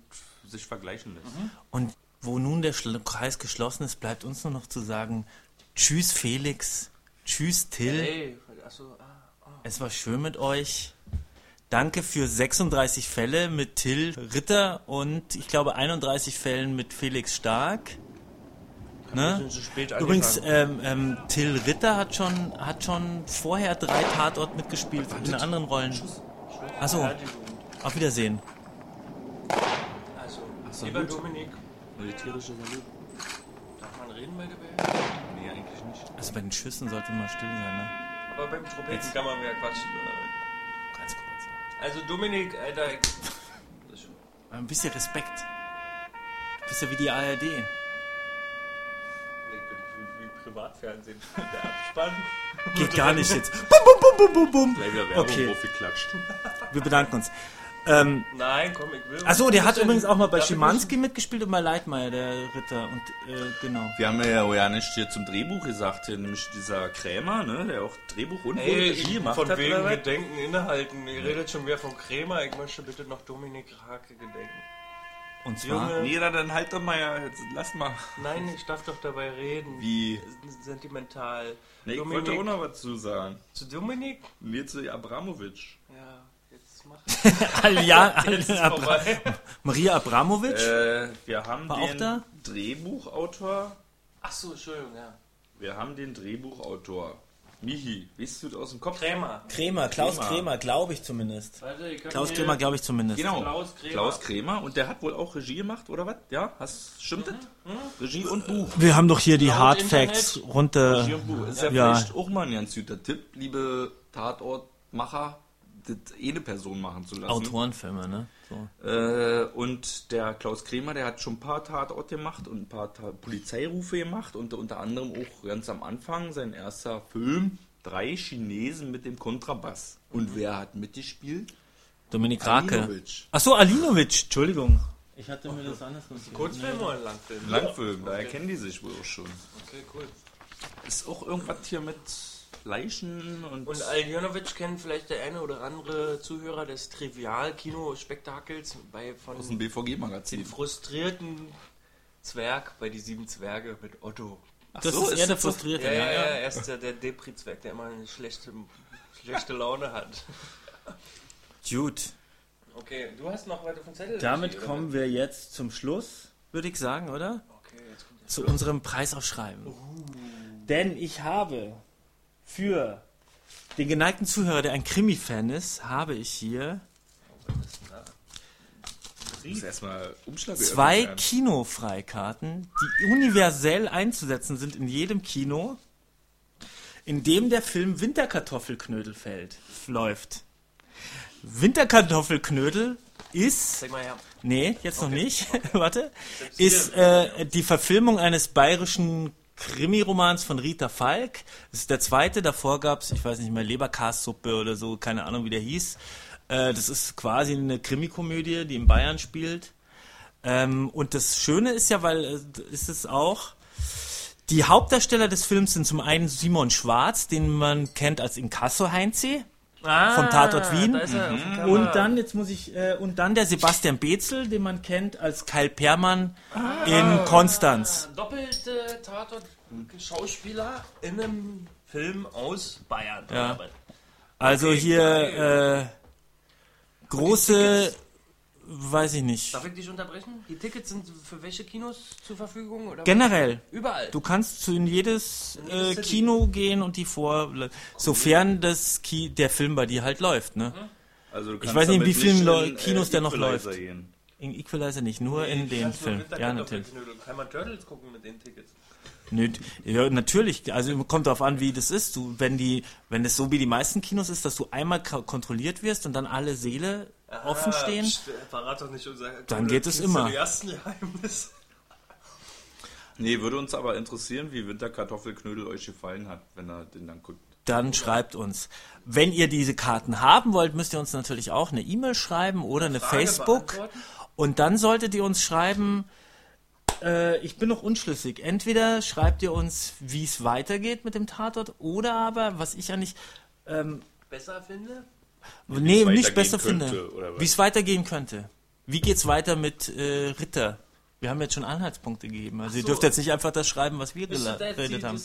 sich vergleichen lässt. Und wo nun der Kreis geschlossen ist, bleibt uns nur noch zu sagen: Tschüss, Felix. Tschüss, Till. Ey, achso, ah, ah. Es war schön mit euch. Danke für 36 Fälle mit Till Ritter und ich glaube 31 Fällen mit Felix Stark. Ne? Übrigens, ähm, ähm, Till Ritter hat schon, hat schon vorher drei Tatort mitgespielt in anderen Rollen. Achso, auf Wiedersehen. Also, lieber Dominik, Militärische Salut. darf man reden bei eigentlich nicht. Also bei den Schüssen sollte man still sein, ne? Aber beim Trompeten kann man mehr quatschen. oder? Ganz kurz. Also Dominik, Alter, ist schon- Ein bisschen Respekt. Du bist ja wie die ARD. ich bin wie, wie Privatfernsehen. Der Abspann. Geht gar nicht jetzt. Bum, bum, bum, bum, bum, bum. Okay. Wir bedanken uns. Ähm, Nein, komm, ich will. Achso, der hat übrigens auch mal bei Schimanski mitgespielt und bei Leitmeier, der Ritter. Und äh, genau. Wir haben ja auch ja nicht hier zum Drehbuch gesagt, hier, nämlich dieser Krämer, ne, der auch Drehbuch und Ey, Regie ich, gemacht von hat. wegen oder was? Gedenken innehalten. Ihr redet schon wieder von Krämer. Ich möchte bitte noch Dominik Rake gedenken. Und zwar. Junge. Nee, dann, halt doch mal, ja, jetzt, lass mal. Nein, ich darf doch dabei reden. Wie? Sentimental. Nee, ich Dominik, wollte auch noch was zu sagen. zu Dominik? Mir zu Abramowitsch. Ja, jetzt mach Alja, Jetzt ist Abra. Maria Abramovic. Äh, wir haben War auch den da? Drehbuchautor. Achso, Entschuldigung, ja. Wir haben den Drehbuchautor. Michi, weißt du aus dem Kopf? Krämer. Krämer, Klaus Krämer. Krämer, glaube ich zumindest. Warte, Klaus Krämer, glaube ich zumindest. Genau. Klaus Krämer. Klaus Krämer. Und der hat wohl auch Regie gemacht, oder was? Ja, hast, stimmt das? Regie und Buch. Wir haben doch hier die Hard. Facts runter. Regie und Buch. Ist ja, Ja. vielleicht auch mal ein ganz guter Tipp, liebe Tatortmacher, das eine Person machen zu lassen. Autorenfilme, ne? So. Äh, und der Klaus Kremer, der hat schon ein paar Tatorte gemacht und ein paar Ta Polizeirufe gemacht und unter anderem auch ganz am Anfang sein erster Film, Drei Chinesen mit dem Kontrabass. Und wer hat mitgespielt? Dominik Rake. Alinovic. Achso, Alinovic, Entschuldigung. Ich hatte mir das anders notiert. Kurzfilm oder Langfilm? Langfilm, daher kennen die sich wohl auch schon. Okay, cool. Ist auch irgendwas hier mit Leichen und... Und Aljanovic kennt vielleicht der eine oder andere Zuhörer des Trivial-Kino-Spektakels bei von aus dem BVG-Magazin. frustrierten Zwerg bei die sieben Zwerge mit Otto. Das so, ist ist eher der? Frustrierte. Ja, ja, ja, ja, ja. er ist der, der Depri-Zwerg, der immer eine schlechte, schlechte Laune hat. Gut. Okay, du hast noch weiter von Zettel. Damit oder? kommen wir jetzt zum Schluss, würde ich sagen, oder? Okay, jetzt kommt Zu unserem Preisausschreiben. Denn ich habe für den geneigten Zuhörer, der ein Krimi-Fan ist, habe ich hier zwei. Kinofreikarten, die universell einzusetzen sind in jedem Kino, in dem der Film Winterkartoffelknödel fällt, läuft. Winterkartoffelknödel ist Zeig mal her. Nee, jetzt noch nicht. Warte. Ist äh, die Verfilmung eines bayerischen Krimi-Romans von Rita Falk. Das ist der zweite. Davor gab's, ich weiß nicht mehr, Leberkassuppe oder so, keine Ahnung, wie der hieß. Äh, das ist quasi eine Krimikomödie, die in Bayern spielt. Ähm, und das Schöne ist ja, weil äh, ist es auch, die Hauptdarsteller des Films sind zum einen Simon Schwarz, den man kennt als Inkasso Heinze vom Tatort Wien. Cover. Und dann, jetzt muss ich, äh, und dann der Sebastian Bezel, den man kennt als Kyle Permann in Konstanz. Doppelte Tatort-Schauspieler in einem Film aus Bayern. Ja. Also hier äh, große, weiß ich nicht. Darf ich dich unterbrechen? Die Tickets sind für welche Kinos zur Verfügung? Oder Generell. Überall. Du kannst zu in jedes In äh. Kino gehen und die vor, sofern das Ki der Film bei dir halt läuft, ne? Also du Ich weiß nicht, in wie vielen in, Leu- Kinos der noch Equalizer läuft. Gehen. In Equalizer nicht, nur in den Film. Ja, natürlich. Kann man Turtles gucken mit den Tickets? Nö, ja, natürlich. Also kommt darauf an, wie das ist. Du, wenn die, wenn es so wie die meisten Kinos ist, dass du einmal kontrolliert wirst und dann alle Seele offen stehen, Psst, verrat doch nicht unser Dann geht es immer. Geheimnis. Nee, würde uns aber interessieren, wie Winterkartoffelknödel euch gefallen hat, wenn er den dann guckt. dann schreibt uns. Wenn ihr diese Karten haben wollt, müsst ihr uns natürlich auch eine E-Mail schreiben oder eine Frage Facebook. Und dann solltet ihr uns schreiben, äh, ich bin noch unschlüssig. Entweder schreibt ihr uns, wie es weitergeht mit dem Tatort, oder aber, was ich ja nicht, ähm, Besser finde? Nee, nicht besser könnte, finde, wie es weitergehen könnte. Wie geht's weiter mit äh, Ritter? Wir haben jetzt schon Anhaltspunkte gegeben. Also ihr so. dürft jetzt nicht einfach das schreiben, was wir geredet haben.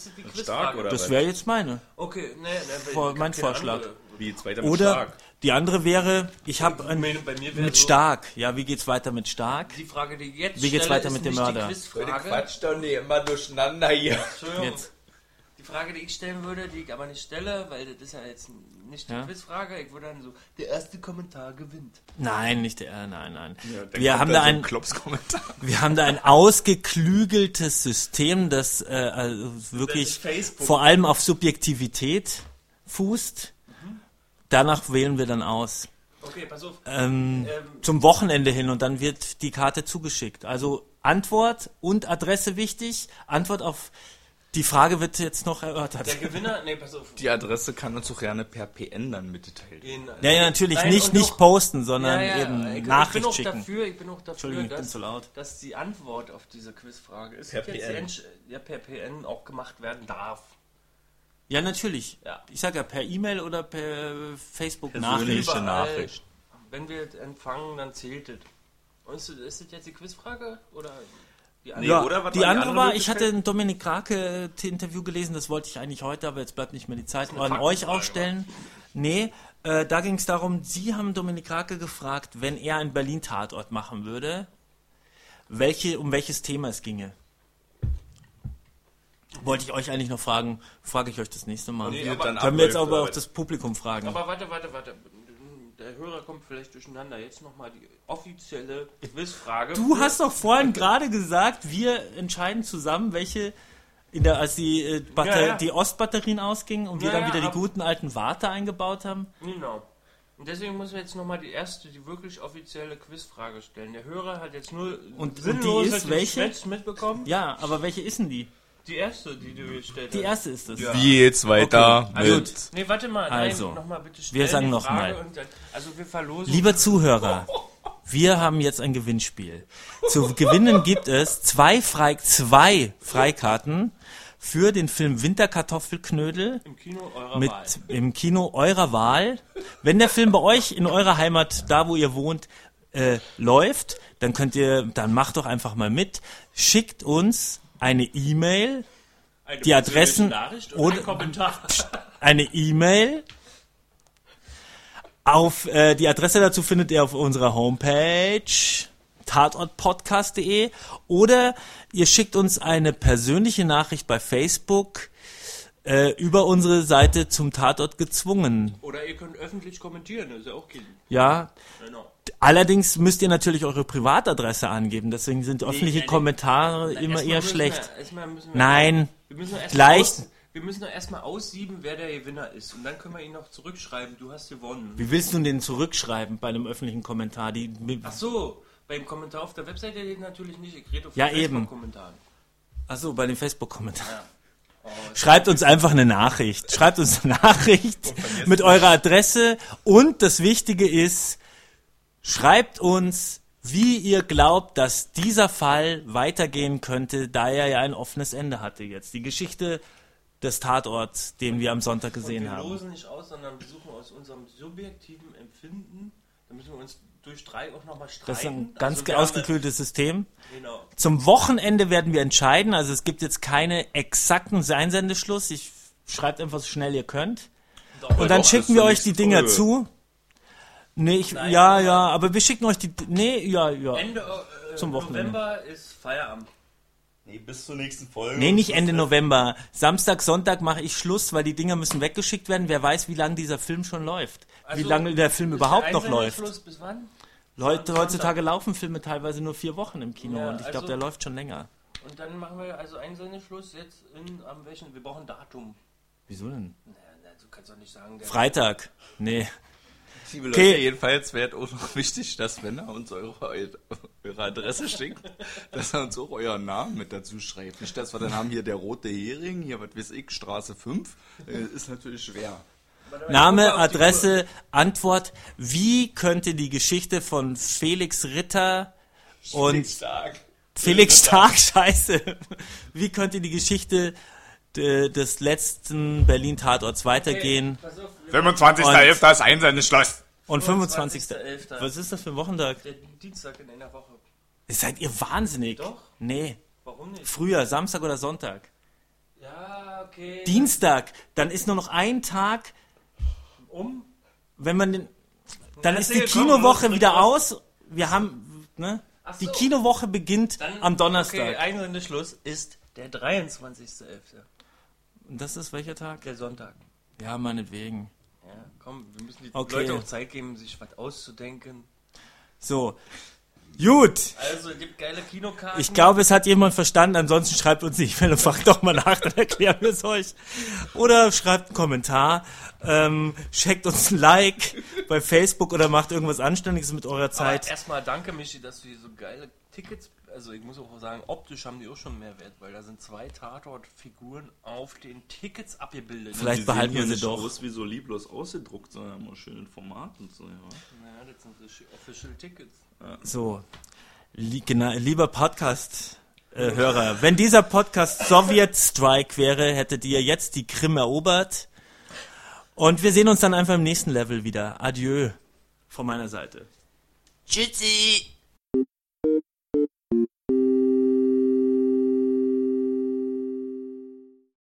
das wäre jetzt meine. Okay, nee, nee, Vor- mein Vorschlag. Wie zweiter mit Oder Stark. die andere wäre, ich habe mir- bei mir mit so- Stark. Ja, wie geht's weiter mit Stark? Die Frage, die jetzt Wie geht's weiter ist mit dem Mörder? Die Quizfrage. Quatsch doch nicht immer durcheinander hier. Entschuldigung. Jetzt. Frage, die ich stellen würde, die ich aber nicht stelle, weil das ist ja jetzt nicht die Ja. Quizfrage. Ich würde dann so, der erste Kommentar gewinnt. Nein, nicht der, äh, nein, nein. dann wir haben da ein wir haben da ein ausgeklügeltes System, das äh, also wirklich Das vor allem auf Subjektivität fußt. Danach wählen wir dann aus. Okay, pass auf. Ähm, Ähm, zum Wochenende hin und dann wird die Karte zugeschickt. Also Antwort und Adresse wichtig. Antwort auf die Frage wird jetzt noch erörtert. der Gewinner, nee, pass auf. Die Adresse kann uns auch gerne per PN dann mitteilen. Den- Ja, ja, natürlich Nein, nicht, nicht posten, sondern Ja, ja, eben ich, Nachricht ich bin auch schicken. dafür, ich bin auch dafür, Entschuldigung, ich bin dass, zu laut. dass die Antwort auf diese Quizfrage ist, Per PN. Ja, per PN auch gemacht werden darf. Ja, natürlich. Ja. Ich sag ja per E-Mail oder per Facebook Persönlich. Nachricht. Wenn wir es empfangen, dann zählt es. Und ist, das- ist das jetzt die Quizfrage? Oder die andere? Ja, oder? Was die war die andere andere war, ich hatte ein Dominik Krake Interview gelesen, das wollte ich eigentlich heute, aber jetzt bleibt nicht mehr die Zeit, an euch auch stellen. Nee, äh, da ging es darum, Sie haben Dominik Krake gefragt, wenn er einen Berlin-Tatort machen würde, welche, um welches Thema es ginge. Wollte ich euch eigentlich noch fragen, frage ich euch das nächste Mal. Nee, Können wir jetzt aber auch das Publikum fragen. Aber warte, warte, warte. Der Hörer kommt vielleicht durcheinander. Jetzt nochmal die offizielle Quizfrage. Du hast doch vorhin gerade gesagt, wir entscheiden zusammen, welche, in der, als die, äh, Batter Ja, ja. die Ostbatterien ausgingen und wir Ja, dann wieder die guten alten Warte eingebaut haben. Genau. Und deswegen müssen wir jetzt nochmal die erste, die wirklich offizielle Quizfrage stellen. Der Hörer hat jetzt nur Und- und die ist welche? Mitbekommen. Ja, aber welche ist denn die? Die erste, die du gestellt Die hast. erste ist es. Wie geht's weiter Also, mit... Nee, warte mal. Also, nein, nochmal bitte wir sagen die noch mal. dann- Also wir verlosen. Lieber Zuhörer, wir haben jetzt ein Gewinnspiel. Zu gewinnen gibt es zwei, Frei zwei Freikarten für den Film Winterkartoffelknödel im Kino eurer mit Wahl. im Kino eurer Wahl. Wenn der Film bei euch in eurer Heimat, da wo ihr wohnt, äh, läuft, dann könnt ihr, dann macht doch einfach mal mit. Schickt uns eine E-Mail, die Adressen oder- eine E-Mail. Auf äh, die Adresse dazu findet ihr auf unserer Homepage tatortpodcast.de oder ihr schickt uns eine persönliche Nachricht bei Facebook äh, über unsere Seite zum Tatort gezwungen. Oder ihr könnt öffentlich kommentieren, das ist ja auch kein. Ja, Genau. Allerdings müsst ihr natürlich eure Privatadresse angeben, deswegen sind öffentliche nee. Kommentare Na, immer eher schlecht. Wir, Nein, Wir müssen doch erst Gleich- wir müssen doch erstmal aussieben, wer der Gewinner ist. Und dann können wir ihn noch zurückschreiben, du hast gewonnen. wie willst du den zurückschreiben bei einem öffentlichen Kommentar? Die, Ach so, beim Kommentar auf der Webseite geht natürlich nicht. Ich rede auf Ja. Facebook-Kommentaren. Achso, bei den Facebook-Kommentaren. Ja. Oh, Schreibt uns einfach eine Nachricht. Schreibt uns eine Nachricht mit eurer Adresse. Und das Wichtige ist, schreibt uns, wie ihr glaubt, dass dieser Fall weitergehen könnte, da er ja ein offenes Ende hatte jetzt. Die Geschichte des Tatorts, den wir am Sonntag gesehen wir haben. losen nicht aus, sondern wir suchen aus unserem subjektiven Empfinden. Da müssen wir uns durch drei auch nochmal streiten. Das ist ein ganz Also wir ausgeklügeltes System. Genau. Zum Wochenende werden wir entscheiden. Also es gibt jetzt keine exakten Einsendeschluss. Ich schreibt einfach so schnell ihr könnt. Und dann doch, schicken wir euch die Dinger zu. Nee, ich, Nein, ja, ja, aber wir schicken euch die, nee, ja, ja. Ende äh, Zum Wochenende. November ist Feierabend. Nee, bis zur nächsten Folge. Nee, nicht Ende November. Samstag, Sonntag mache ich Schluss, weil die Dinger müssen weggeschickt werden. Wer weiß, wie lange dieser Film schon läuft. wie Also, lange der Film überhaupt der noch läuft. Einsendeschluss bis wann? Leute, heutzutage laufen Filme teilweise nur vier Wochen im Kino Ja, und ich glaube, also- der läuft schon länger. Und dann machen wir also Einsendeschluss jetzt in am welchen? Wir brauchen ein Datum. Wieso denn? Na, na, du kannst doch nicht sagen, der Freitag. Nee. Liebe Okay. Leute, jedenfalls wäre auch noch wichtig, dass wenn er uns eure, eure Adresse schickt, dass er uns auch euren Namen mit dazu schreibt. Nicht, dass wir dann haben hier der rote Hering, hier was weiß ich, Straße 5, äh, ist natürlich schwer. Name, Adresse, Antwort. Wie könnte die Geschichte von Felix Ritter und Stark. Felix Stark, scheiße. Wie könnte die Geschichte des letzten Berlin-Tatorts weitergehen? Wir 25.11. ist Einsendeschluss. Und 25. 25.11.. Was ist das für ein Wochentag? Der Dienstag in einer Woche. Seid ihr wahnsinnig? Doch. Nee. Warum nicht? Früher, Samstag oder Sonntag. Ja, okay. Dienstag, dann ist nur noch ein Tag, um? wenn man den. Dann ist die Kinowoche wieder aus. Wir haben, ne? Ach Die so. Kinowoche beginnt Dann, am Donnerstag. Okay, Einsendeschluss ist der 23.11. Und das ist welcher Tag? Der Sonntag. Ja, meinetwegen. Ja, komm, wir müssen die Okay. Leute auch Zeit geben, sich was auszudenken. So. Gut. Also, es gibt geile Kinokarten. Ich glaube, es hat jemand verstanden. Ansonsten schreibt uns nicht, wenn fragt doch mal nach, dann erklären wir es euch. Oder schreibt einen Kommentar, ähm, checkt uns ein Like bei Facebook oder macht irgendwas Anständiges mit eurer Aber Zeit. erstmal danke, Michi, dass du hier so geile Tickets. Also, ich muss auch sagen, optisch haben die auch schon mehr Wert, weil da sind zwei Tatort-Figuren auf den Tickets abgebildet. Vielleicht Die behalten wir sie nicht doch. aus wie so lieblos ausgedruckt, sondern immer schön in Format und so, ja. Naja, das sind Official Tickets. So, Lie genau, lieber Podcast-Hörer, wenn dieser Podcast Sowjet Strike wäre, hättet ihr jetzt die Krim erobert. Und wir sehen uns dann einfach im nächsten Level wieder. Adieu von meiner Seite. Tschüssi!